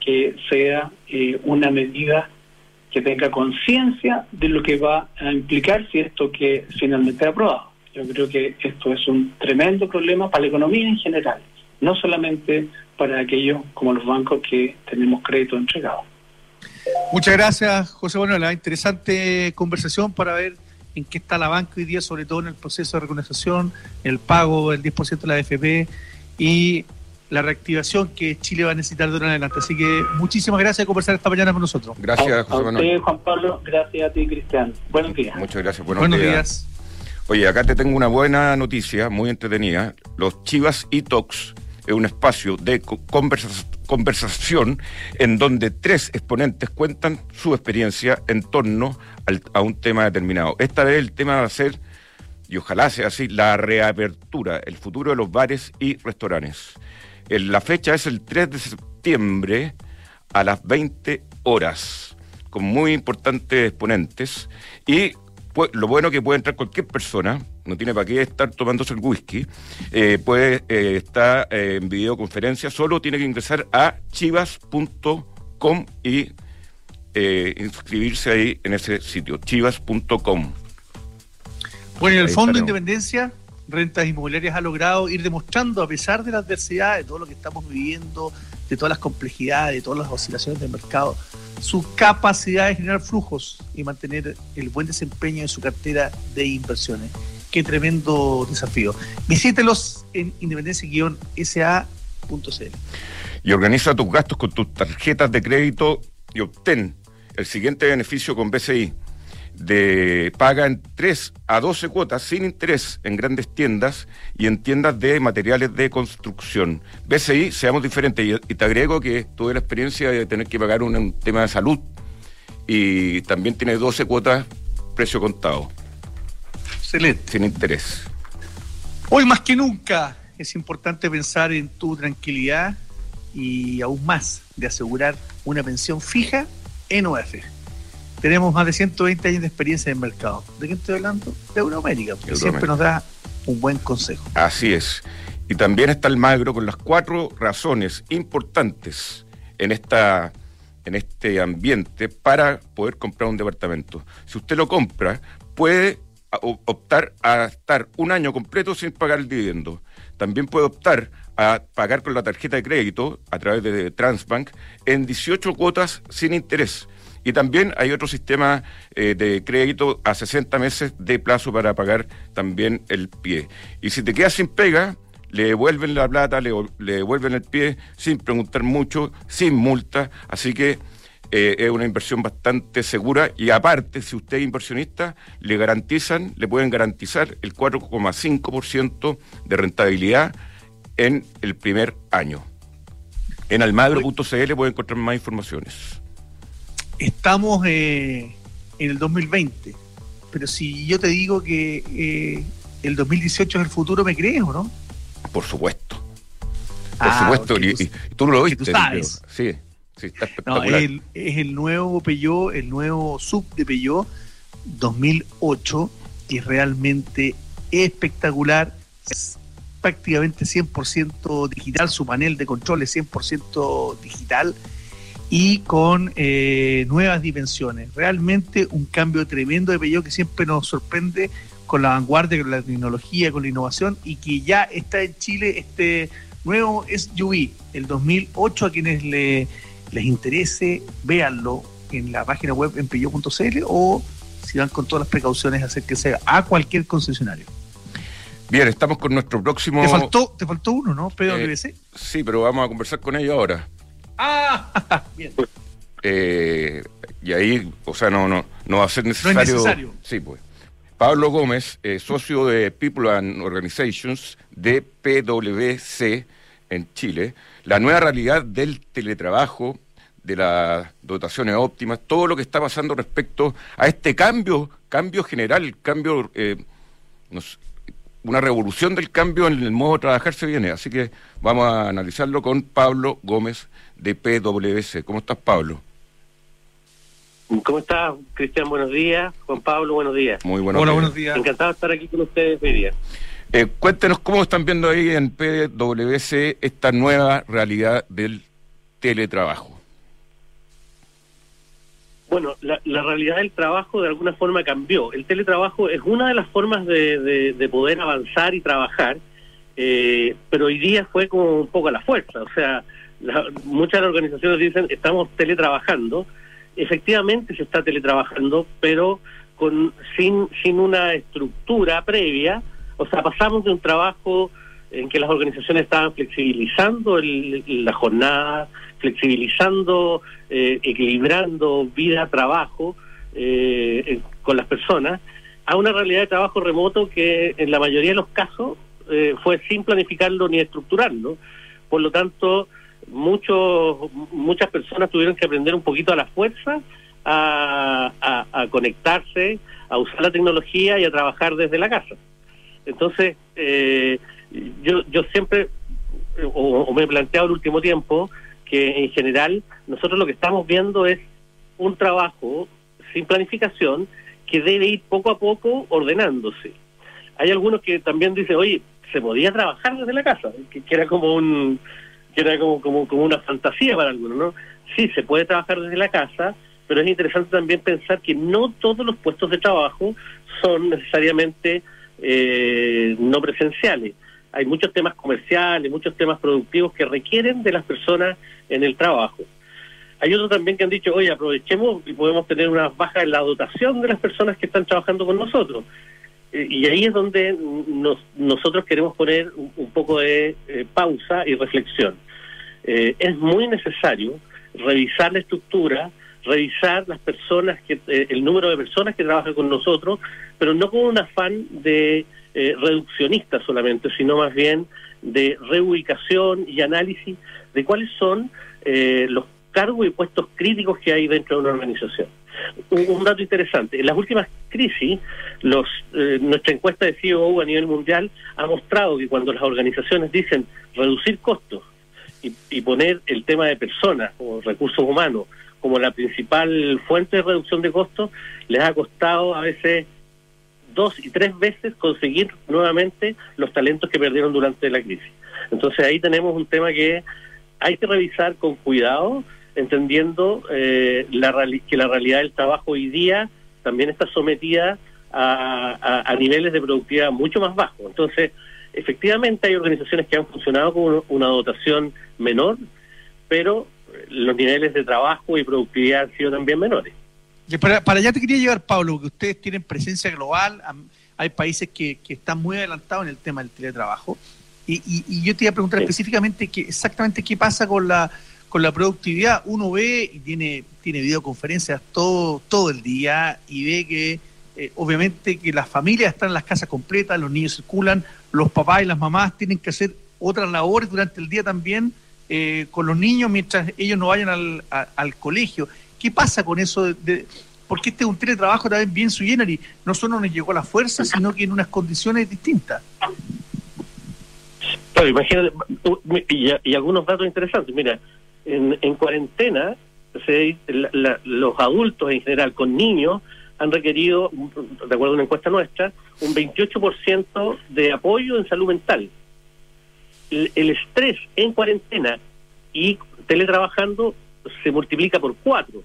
que sea eh, una medida que tenga conciencia de lo que va a implicar si esto que finalmente es aprobado. Yo creo que esto es un tremendo problema para la economía en general, no solamente para aquellos como los bancos que tenemos crédito entregado. Muchas gracias, José Manuel. Interesante conversación para ver en qué está la banca hoy día, sobre todo en el proceso de reconstrucción, el pago del 10% de la AFP y la reactivación que Chile va a necesitar de ahora en adelante. Así que muchísimas gracias por conversar esta mañana con nosotros. Gracias, a, a José usted, Manuel. Juan Pablo, gracias a ti, Cristian. Buenos días. Muchas gracias. Buenos, Buenos días. días. Oye, acá te tengo una buena noticia, muy entretenida. Los Chivas y Talks es un espacio de co- conversa- conversación en donde tres exponentes cuentan su experiencia en torno al- a un tema determinado. Esta vez el tema va a ser, y ojalá sea así, la reapertura, el futuro de los bares y restaurantes. El- la fecha es el 3 de septiembre a las 20 horas, con muy importantes exponentes. Y pu- lo bueno que puede entrar cualquier persona, no tiene para qué estar tomándose el whisky, eh, puede eh, estar eh, en videoconferencia, solo tiene que ingresar a chivas.com y eh, inscribirse ahí en ese sitio, chivas.com. Bueno, y el Fondo de. Independencia, Rentas Inmobiliarias, ha logrado ir demostrando, a pesar de la adversidad, de todo lo que estamos viviendo, de todas las complejidades, de todas las oscilaciones del mercado, su capacidad de generar flujos y mantener el buen desempeño de su cartera de inversiones. Qué tremendo desafío. Visítelos en independencia-sa.cl. y organiza tus gastos con tus tarjetas de crédito y obtén el siguiente beneficio con BCI. De paga en 3 a 12 cuotas sin interés en grandes tiendas y en tiendas de materiales de construcción. BCI, seamos diferentes. Y, te agrego que tuve la experiencia de tener que pagar un, un tema de salud y también tiene 12 cuotas precio contado, Excelente. sin interés. Hoy más que nunca es importante pensar en tu tranquilidad y aún más de asegurar una pensión fija en OF. Tenemos más de 120 años de experiencia en el mercado. ¿De qué estoy hablando? De Euroamérica, porque Euroamérica. siempre nos da un buen consejo. Así es. Y también está el Magro con las cuatro razones importantes en esta en este ambiente para poder comprar un departamento. Si usted lo compra, puede optar a estar un año completo sin pagar el dividendo. También puede optar a pagar con la tarjeta de crédito a través de Transbank en 18 cuotas sin interés. Y también hay otro sistema eh, de crédito a 60 meses de plazo para pagar también el pie. Y si te quedas sin pega, le devuelven la plata, le, le devuelven el pie sin preguntar mucho, sin multa. Así que eh, es una inversión bastante segura. Y aparte, si usted es inversionista, le garantizan, le pueden garantizar el 4,5% de rentabilidad en el primer año. En almagro.cl pueden encontrar más informaciones. Estamos eh, en el 2020, pero si yo te digo que eh, el 2018 es el futuro, ¿me crees o no? Por supuesto. Por Ah, supuesto. ok, y, tú- y tú no lo viste. tú sabes. creo. Sí, sí, está No, espectacular. es el, es el nuevo Peugeot, el nuevo sub de Peugeot 2008, que es realmente espectacular, es prácticamente 100% digital, su panel de control es 100% digital y con eh, nuevas dimensiones. Realmente un cambio tremendo de Peugeot que siempre nos sorprende con la vanguardia, con la tecnología, con la innovación y que ya está en Chile este nuevo SUV, el 2008, a quienes le, les interese, véanlo, en la página web en peyo.cl o si van con todas las precauciones acérquese a cualquier concesionario. Bien, estamos con nuestro próximo. Te faltó, te faltó uno, ¿no? eh, PwC. sí, pero vamos a conversar con ellos ahora. Ah, bien. Eh, y ahí, o sea, no, no, no va a ser necesario. necesario. Sí, pues. Pablo Gómez, eh, socio de People and Organizations de PwC en Chile, la nueva realidad del teletrabajo, de las dotaciones óptimas, todo lo que está pasando respecto a este cambio, cambio general, cambio, eh, no sé, una revolución del cambio en el modo de trabajar se viene. Así que vamos a analizarlo con Pablo Gómez de PwC. ¿Cómo estás, Pablo? ¿Cómo estás, Cristian? Buenos días. Juan Pablo, buenos días. Muy buenos Hola, días. buenos días. Encantado de estar aquí con ustedes hoy día. Eh, cuéntenos cómo están viendo ahí en PwC esta nueva realidad del teletrabajo. Bueno, la, la realidad del trabajo de alguna forma cambió. El teletrabajo es una de las formas de, de- de poder avanzar y trabajar, eh, pero hoy día fue como un poco a la fuerza. O sea, la- muchas organizaciones dicen estamos teletrabajando. Efectivamente se está teletrabajando, pero con sin sin una estructura previa. O sea, pasamos de un trabajo en que las organizaciones estaban flexibilizando el- la jornada, flexibilizando, eh, equilibrando vida-trabajo eh, con las personas, a una realidad de trabajo remoto que en la mayoría de los casos eh, fue sin planificarlo ni estructurarlo. Por lo tanto, muchos muchas personas tuvieron que aprender un poquito a la fuerza a, a- conectarse, a usar la tecnología y a trabajar desde la casa. Entonces, eh, yo, yo siempre, o, o me he planteado el último tiempo, que en general nosotros lo que estamos viendo es un trabajo sin planificación que debe ir poco a poco ordenándose. Hay algunos que también dicen, oye, se podía trabajar desde la casa, que, era como un que era como, como, como una fantasía para algunos, ¿no? Sí, se puede trabajar desde la casa, pero es interesante también pensar que no todos los puestos de trabajo son necesariamente eh, no presenciales. Hay muchos temas comerciales, muchos temas productivos que requieren de las personas en el trabajo. Hay otros también que han dicho, oye, aprovechemos y podemos tener unas bajas en la dotación de las personas que están trabajando con nosotros. Eh, y ahí es donde nos- nosotros queremos poner un, poco de eh, pausa y reflexión. Eh, es muy necesario revisar la estructura, revisar las personas que el número de personas que trabajan con nosotros, pero no con un afán de eh, reduccionista solamente, sino más bien de reubicación y análisis de cuáles son eh, los cargos y puestos críticos que hay dentro de una organización. Un, un dato interesante, en las últimas crisis, los, eh, nuestra encuesta de CEO a nivel mundial ha mostrado que cuando las organizaciones dicen reducir costos y, y poner el tema de personas o recursos humanos como la principal fuente de reducción de costos, les ha costado a veces dos y tres veces conseguir nuevamente los talentos que perdieron durante la crisis. Entonces ahí tenemos un tema que hay que revisar con cuidado, entendiendo eh, la que la realidad del trabajo hoy día también está sometida a, a- a niveles de productividad mucho más bajos. Entonces, efectivamente hay organizaciones que han funcionado con una- dotación menor, pero los niveles de trabajo y productividad han sido también menores. Para, para allá te quería llevar, Pablo, porque ustedes tienen presencia global, hay países que, que están muy adelantados en el tema del teletrabajo. Y, y- y yo te iba a preguntar Sí. específicamente que, exactamente qué pasa con la con la productividad. Uno ve y tiene, tiene videoconferencias todo, todo el día y ve que eh, obviamente que las familias están en las casas completas, los niños circulan, los papás y las mamás tienen que hacer otras labores durante el día también eh, con los niños mientras ellos no vayan al, a- al colegio. ¿Qué pasa con eso? De, de- porque este es un teletrabajo también bien su y no solo nos llegó la fuerza, sino que en unas condiciones distintas. Claro, imagínate, y, algunos datos interesantes. Mira, en, en cuarentena, se- la- los adultos en general con niños han requerido, de acuerdo a una encuesta nuestra, un 28% de apoyo en salud mental. El, el estrés en cuarentena y teletrabajando se multiplica por cuatro.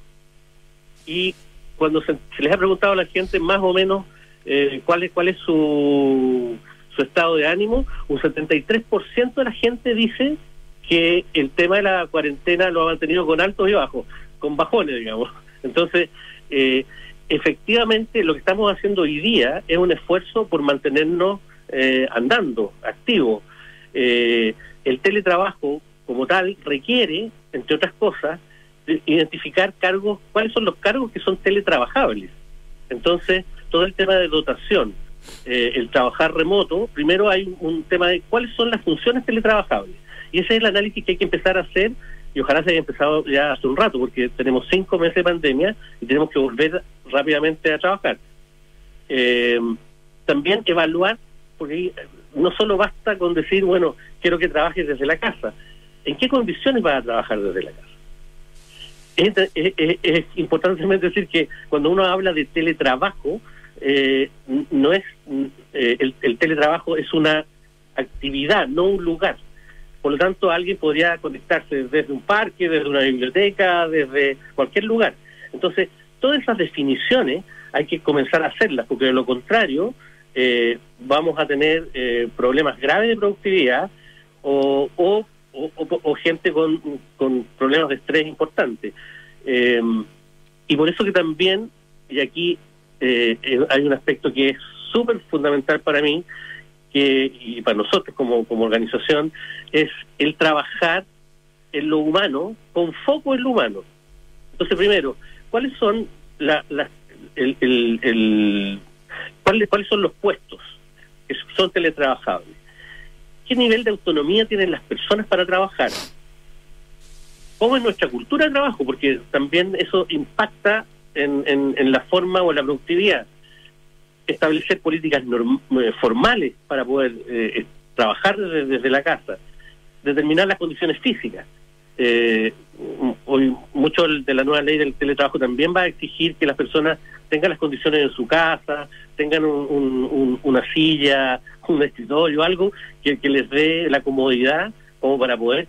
Y cuando se, les ha preguntado a la gente más o menos eh, cuál es cuál es su, su estado de ánimo, un 73% de la gente dice que el tema de la cuarentena lo ha mantenido con altos y bajos, con bajones, digamos. Entonces, eh, efectivamente, lo que estamos haciendo hoy día es un esfuerzo por mantenernos eh, andando, activos. Eh, el teletrabajo, como tal, requiere, entre otras cosas, identificar cargos, cuáles son los cargos que son teletrabajables. Entonces, todo el tema de dotación, eh, el trabajar remoto, primero hay un, tema de cuáles son las funciones teletrabajables. Y ese es el análisis que hay que empezar a hacer y ojalá se haya empezado ya hace un rato, porque tenemos cinco meses de pandemia y tenemos que volver rápidamente a trabajar. Eh, también evaluar, porque no solo basta con decir, bueno, quiero que trabajes desde la casa. ¿En qué condiciones vas a trabajar desde la casa? Es, es- es- importante decir que cuando uno habla de teletrabajo, eh, no es eh, el, el teletrabajo es una actividad, no un lugar. Por lo tanto, alguien podría conectarse desde un parque, desde una biblioteca, desde cualquier lugar. Entonces, todas esas definiciones hay que comenzar a hacerlas, porque de lo contrario eh, vamos a tener eh, problemas graves de productividad o, o, o- o- o gente con, con problemas de estrés importantes. Eh, y por eso que también, y aquí eh, eh, hay un aspecto que es súper fundamental para mí, que, y para nosotros como, como organización, es el trabajar en lo humano con foco en lo humano. Entonces, primero, ¿cuáles son la, la- el, el- el- cuáles, cuáles son los puestos que son teletrabajables? ¿Qué nivel de autonomía tienen las personas para trabajar? ¿Cómo es nuestra cultura de trabajo? Porque también eso impacta en, en- la forma o en la productividad. Establecer políticas norm- eh, formales para poder eh, trabajar desde, desde la casa. Determinar las condiciones físicas. Eh, hoy mucho de la nueva ley del teletrabajo también va a exigir que las personas tengan las condiciones en su casa, tengan un- un- un- una silla, un escritorio, algo que, les dé la comodidad como para poder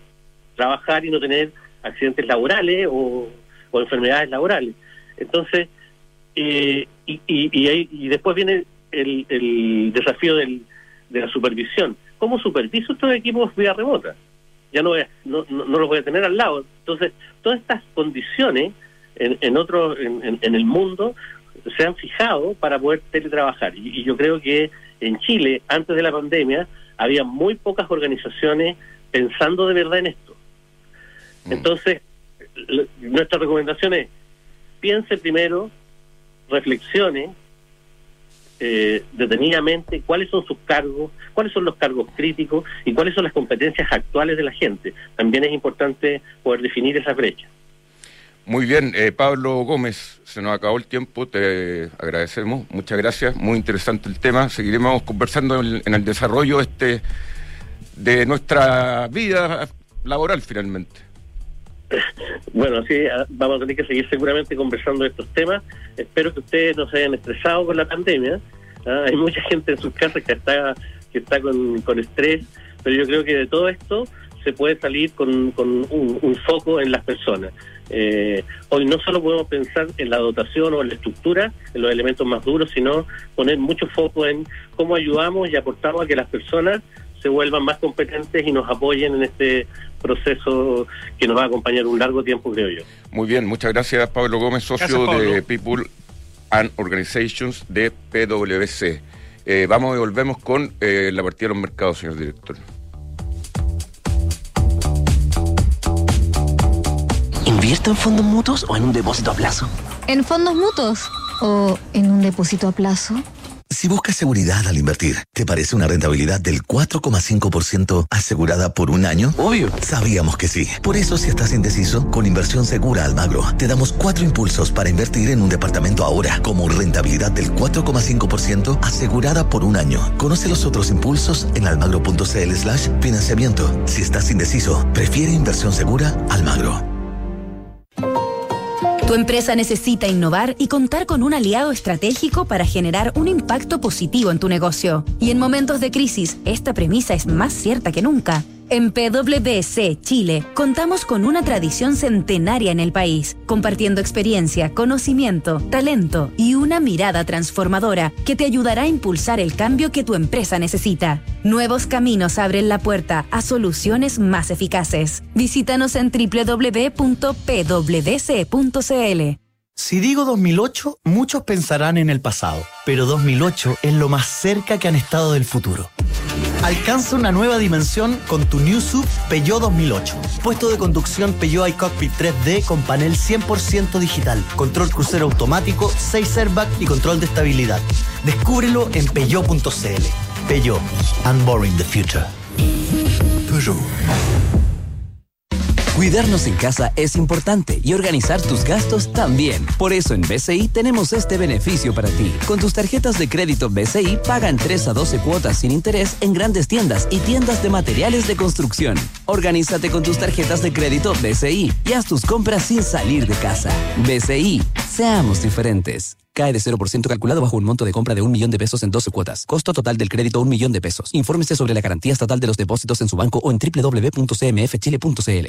trabajar y no tener accidentes laborales o, enfermedades laborales. Entonces, eh, y, y, y, y después viene el, el desafío del, de la supervisión. ¿Cómo superviso estos equipos vía remota? Ya no, voy a- no, no, los voy a tener al lado. Entonces, todas estas condiciones en, en, otro, en- en el mundo se han fijado para poder teletrabajar. Y, y yo creo que en Chile, antes de la pandemia, había muy pocas organizaciones pensando de verdad en esto. Mm. Entonces, nuestra recomendación es, piense primero, reflexione eh, detenidamente cuáles son sus cargos, cuáles son los cargos críticos y cuáles son las competencias actuales de la gente. También es importante poder definir esa brecha. Muy bien, eh, Pablo Gómez, se nos acabó el tiempo, te agradecemos, muchas gracias, muy interesante el tema, seguiremos conversando en, el desarrollo este de nuestra vida laboral finalmente. Bueno, así ah, vamos a tener que seguir seguramente conversando de estos temas. Espero que ustedes no se hayan estresado con la pandemia. Ah, Hay mucha gente en sus casas que está que está con, con estrés, pero yo creo que de todo esto se puede salir con, con un foco en las personas. Eh, hoy no solo podemos pensar en la dotación o en la estructura, en los elementos más duros, sino poner mucho foco en cómo ayudamos y aportamos a que las personas se vuelvan más competentes y nos apoyen en este proceso que nos va a acompañar un largo tiempo, creo yo. Muy bien, muchas gracias Pablo Gómez, socio Gracias, Pablo. de People and Organizations de PwC. Eh, vamos y volvemos con eh, la partida de los mercados, señor director. ¿Invierto en fondos mutuos o en un depósito a plazo? ¿En fondos mutuos o en un depósito a plazo? Si buscas seguridad al invertir, ¿te parece una rentabilidad del 4,5% asegurada por un año? Obvio. Sabíamos que sí. Por eso, si estás indeciso, con Inversión Segura Almagro, te damos cuatro impulsos para invertir en un departamento ahora, como rentabilidad del 4,5% asegurada por un año. Conoce los otros impulsos en almagro.cl slash financiamiento. Si estás indeciso, prefiere Inversión Segura Almagro. Tu empresa necesita innovar y contar con un aliado estratégico para generar un impacto positivo en tu negocio. Y en momentos de crisis, esta premisa es más cierta que nunca. En PwC Chile contamos con una tradición centenaria en el país, compartiendo experiencia, conocimiento, talento y una mirada transformadora que te ayudará a impulsar el cambio que tu empresa necesita. Nuevos caminos abren la puerta a soluciones más eficaces. Visítanos en www.pwc.cl. Si digo 2008, muchos pensarán en el pasado, pero 2008 es lo más cerca que han estado del futuro. Alcanza una nueva dimensión con tu New Sub Peugeot 2008. Puesto de conducción Peugeot iCockpit 3D con panel 100% digital, control crucero automático, 6 airbags y control de estabilidad. Descúbrelo en peugeot.cl. Peugeot, unboring the future. Peugeot. Cuidarnos en casa es importante y organizar tus gastos también. Por eso en BCI tenemos este beneficio para ti. Con tus tarjetas de crédito BCI pagan 3 a 12 cuotas sin interés en grandes tiendas y tiendas de materiales de construcción. Organízate con tus tarjetas de crédito BCI y haz tus compras sin salir de casa. BCI, seamos diferentes. Cae de 0% calculado bajo un monto de compra de un millón de pesos en 12 cuotas. Costo total del crédito un millón de pesos. Infórmese sobre la garantía estatal de los depósitos en su banco o en www.cmfchile.cl.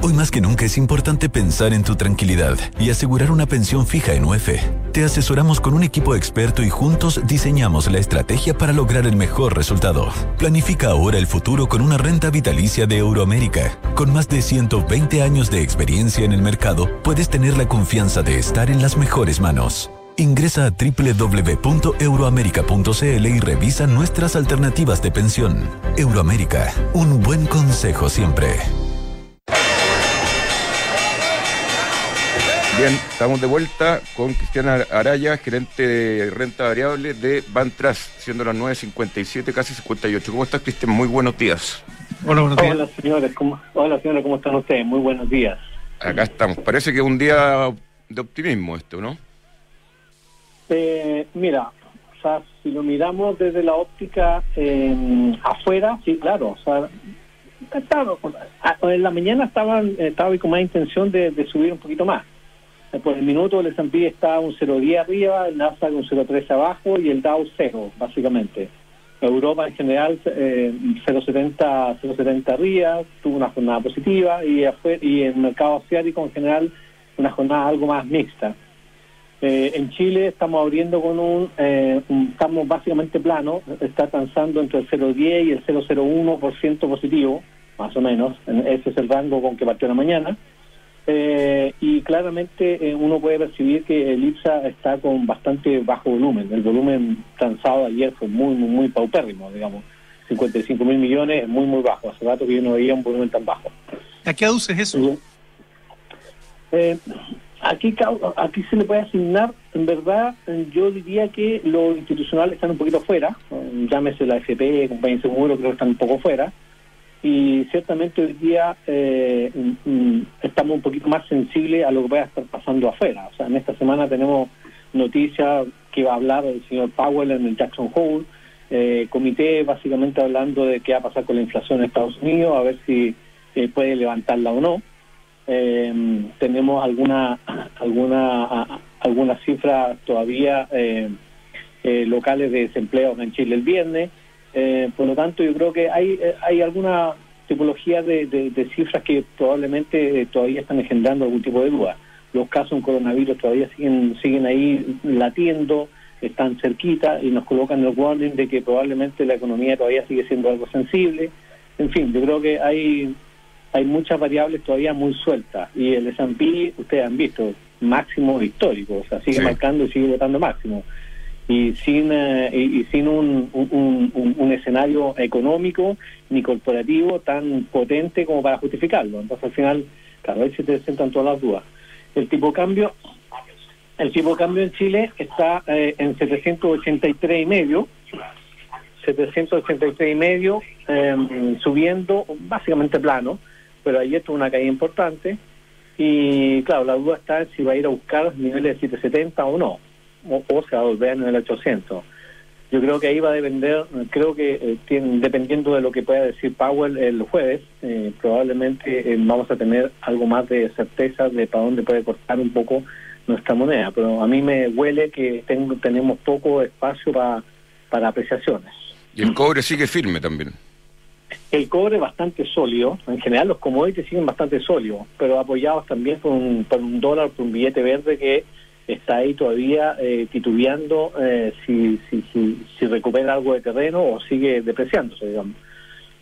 Hoy más que nunca es importante pensar en tu tranquilidad y asegurar una pensión fija en UEF. Te asesoramos con un equipo experto y juntos diseñamos la estrategia para lograr el mejor resultado. Planifica ahora el futuro con una renta vitalicia de Euroamérica. Con más de 120 años de experiencia en el mercado, puedes tener la confianza de estar en las mejores manos. Ingresa a www.euroamerica.cl y revisa nuestras alternativas de pensión. Euroamérica, un buen consejo siempre. Bien, estamos de vuelta con Cristiana Araya, gerente de renta variable de Bantras, siendo las 9.57, casi 58. ¿Cómo estás, Cristian? Muy buenos días. Hola, buenos días. Hola señores, ¿cómo, hola señores, ¿cómo están ustedes? Muy buenos días. Acá estamos. Parece que es un día de optimismo esto, ¿no? Eh, mira, o sea, si lo miramos desde la óptica eh, afuera, sí, claro, o sea, en la mañana estaban, estaba con más intención de, subir un poquito más. Por el minuto el S&P está un 0,10 arriba, el Nasdaq un 0,3 abajo y el Dow cero, básicamente. Europa en general eh, 0,70 0,70 arriba, tuvo una jornada positiva y, y el mercado asiático en general una jornada algo más mixta. Eh, en Chile estamos abriendo con un, eh, un- estamos básicamente plano, está transando entre el 0,10 y el 0,01% positivo, más o menos, En- ese es el rango con que partió la mañana. Eh, y claramente uno puede percibir que el IPSA está con bastante bajo volumen. El volumen transado ayer fue muy, muy, muy paupérrimo, digamos. 55 mil millones es muy, muy bajo. Hace rato que yo no veía un volumen tan bajo. ¿A qué aduces eso? Eh, aquí, aquí se le puede asignar, en verdad, yo diría que los institucionales están un poquito fuera, llámese la FP, compañía de seguro, creo que están un poco fuera, y ciertamente hoy día eh, estamos un poquito más sensibles a lo que pueda estar pasando afuera. O sea, en esta semana tenemos noticias que va a hablar el señor Powell en el Jackson Hole, eh, comité básicamente hablando de qué va a pasar con la inflación en Estados Unidos, a ver si eh, puede levantarla o no. Eh, tenemos alguna alguna algunas cifras todavía eh, eh, locales de desempleo en Chile el viernes. Eh, por lo tanto, yo creo que hay eh, hay alguna tipología de, de- cifras que probablemente todavía están engendrando algún tipo de duda. Los casos en coronavirus todavía siguen siguen ahí latiendo, están cerquita y nos colocan el warning de que probablemente la economía todavía sigue siendo algo sensible. En fin, yo creo que hay hay muchas variables todavía muy sueltas y el S&P, ustedes han visto, máximo histórico, o sea, sigue Sí. marcando y sigue votando máximo. Y sin eh, y, y sin un, un, un- un escenario económico ni corporativo tan potente como para justificarlo. Entonces, al final, claro, ahí se te presentan todas las dudas. El tipo de cambio, el tipo de cambio en Chile está eh, en 783 y medio, 783 y medio, eh, subiendo básicamente plano, pero ayer tuvo una caída importante y claro, la duda está en si va a ir a buscar niveles de 770 o no, o, se va a volver en el 800. Yo creo que ahí va a depender, creo que eh, tiene- dependiendo de lo que pueda decir Powell el jueves, eh, probablemente eh, vamos a tener algo más de certeza de para dónde puede cortar un poco nuestra moneda. Pero a mí me huele que tengo, tenemos poco espacio pa- para apreciaciones. Y el cobre sigue firme también. El cobre bastante sólido, en general los commodities siguen bastante sólidos, pero apoyados también por un, por un dólar, por un billete verde que está ahí todavía eh, titubeando eh, si, si, si, si recupera algo de terreno o sigue depreciándose, digamos.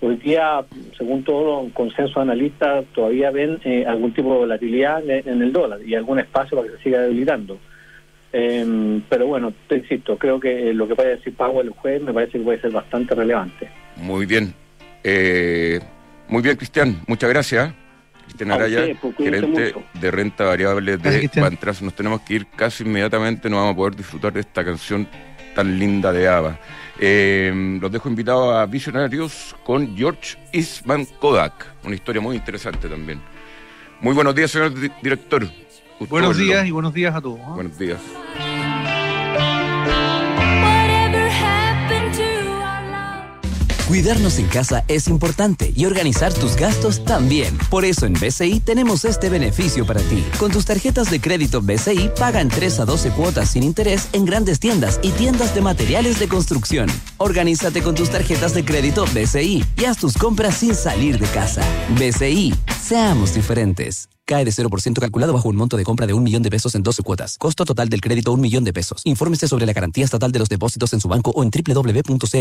Hoy día, según todos los consensos analistas, todavía ven eh, algún tipo de volatilidad en, en el dólar y algún espacio para que se siga debilitando. Eh, pero bueno, te insisto, creo que lo que puede decir Powell el jueves me parece que puede ser bastante relevante. Muy bien. Eh, muy bien, Cristian. Muchas gracias. Cristian Araya, usted, pues, gerente de renta variable de. Bantras. Nos tenemos que ir casi inmediatamente. No vamos a poder disfrutar de esta canción tan linda de ABBA. Eh, los dejo invitados a Visionarios con George Eastman Kodak. Una historia muy interesante también. Muy buenos días, señor di- director. Buenos días y buenos días a todos. ¿ah? Buenos días. Cuidarnos en casa es importante y organizar tus gastos también. Por eso en BCI tenemos este beneficio para ti. Con tus tarjetas de crédito BCI paga en 3 a 12 cuotas sin interés en grandes tiendas y tiendas de materiales de construcción. Organízate con tus tarjetas de crédito BCI y haz tus compras sin salir de casa. BCI, seamos diferentes. Cae de 0% calculado bajo un monto de compra de un millón de pesos en 12 cuotas. Costo total del crédito un millón de pesos. Infórmese sobre la garantía estatal de los depósitos en su banco o en www.cmfchile.cl.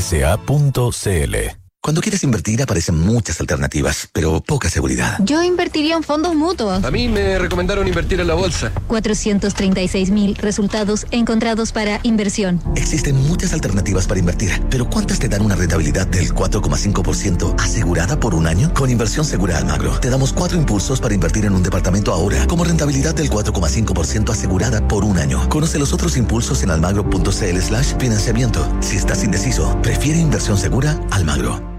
www.independencia-medio-sa.cl. Cuando quieres invertir aparecen muchas alternativas, pero poca seguridad. Yo invertiría en fondos mutuos. A mí me recomendaron invertir en la bolsa. 436 mil resultados encontrados para inversión. Existen muchas alternativas para invertir, pero ¿cuántas te dan una rentabilidad del 4,5% asegurada por un año? Con Inversión Segura Almagro, te damos cuatro impulsos para invertir en un departamento ahora, como rentabilidad del 4,5% asegurada por un año. Conoce los otros impulsos en almagro.cl slash financiamiento. Si estás indeciso, prefiere Inversión Segura Almagro.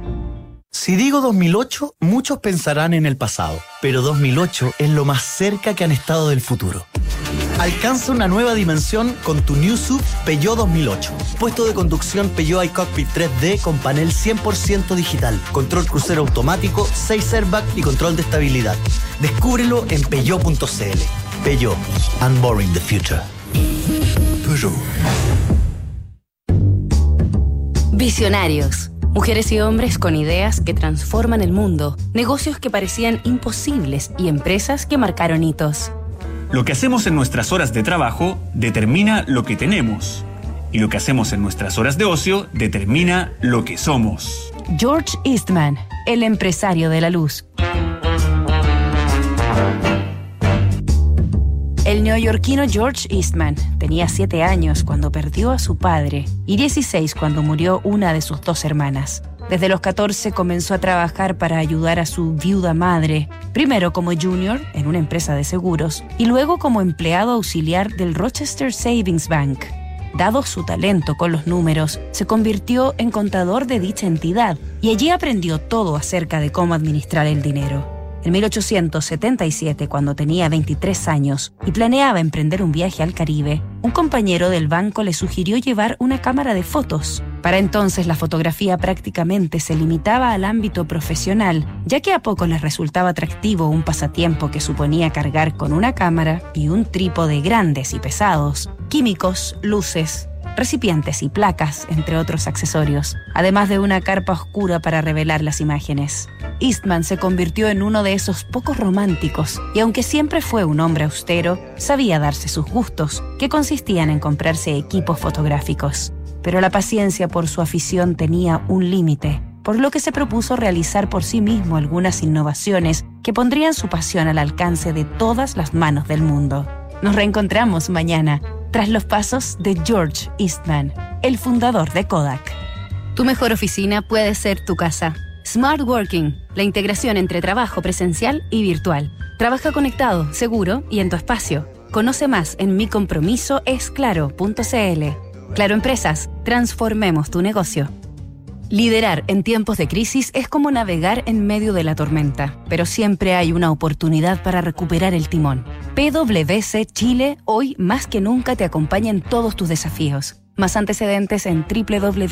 Si digo 2008, muchos pensarán en el pasado, pero 2008 es lo más cerca que han estado del futuro. Alcanza una nueva dimensión con tu New SUV Peugeot 2008. Puesto de conducción Peugeot iCockpit 3D con panel 100% digital, control crucero automático, 6 airbags y control de estabilidad. Descúbrelo en peugeot.cl. Peugeot, unboring the future. Peugeot. Visionarios. Mujeres y hombres con ideas que transforman el mundo, negocios que parecían imposibles y empresas que marcaron hitos. Lo que hacemos en nuestras horas de trabajo determina lo que tenemos. Y lo que hacemos en nuestras horas de ocio determina lo que somos. George Eastman, el empresario de la luz. El neoyorquino George Eastman tenía 7 años cuando perdió a su padre y 16 cuando murió una de sus dos hermanas. Desde los 14 comenzó a trabajar para ayudar a su viuda madre, primero como junior en una empresa de seguros y luego como empleado auxiliar del Rochester Savings Bank. Dado su talento con los números, se convirtió en contador de dicha entidad y allí aprendió todo acerca de cómo administrar el dinero. En 1877, cuando tenía 23 años y planeaba emprender un viaje al Caribe, un compañero del banco le sugirió llevar una cámara de fotos. Para entonces la fotografía prácticamente se limitaba al ámbito profesional, ya que a poco les resultaba atractivo un pasatiempo que suponía cargar con una cámara y un trípode grandes y pesados, químicos, luces, recipientes y placas, entre otros accesorios, además de una carpa oscura para revelar las imágenes. Eastman se convirtió en uno de esos pocos románticos y aunque siempre fue un hombre austero, sabía darse sus gustos, que consistían en comprarse equipos fotográficos. Pero la paciencia por su afición tenía un límite, por lo que se propuso realizar por sí mismo algunas innovaciones que pondrían su pasión al alcance de todas las manos del mundo. Nos reencontramos mañana. Tras los pasos de George Eastman, el fundador de Kodak. Tu mejor oficina puede ser tu casa. Smart Working, la integración entre trabajo presencial y virtual. Trabaja conectado, seguro y en tu espacio. Conoce más en micompromisoesclaro.cl. Claro Empresas, transformemos tu negocio. Liderar en tiempos de crisis es como navegar en medio de la tormenta, pero siempre hay una oportunidad para recuperar el timón. PwC Chile hoy más que nunca te acompaña en todos tus desafíos. Más antecedentes en www.pwc.cl.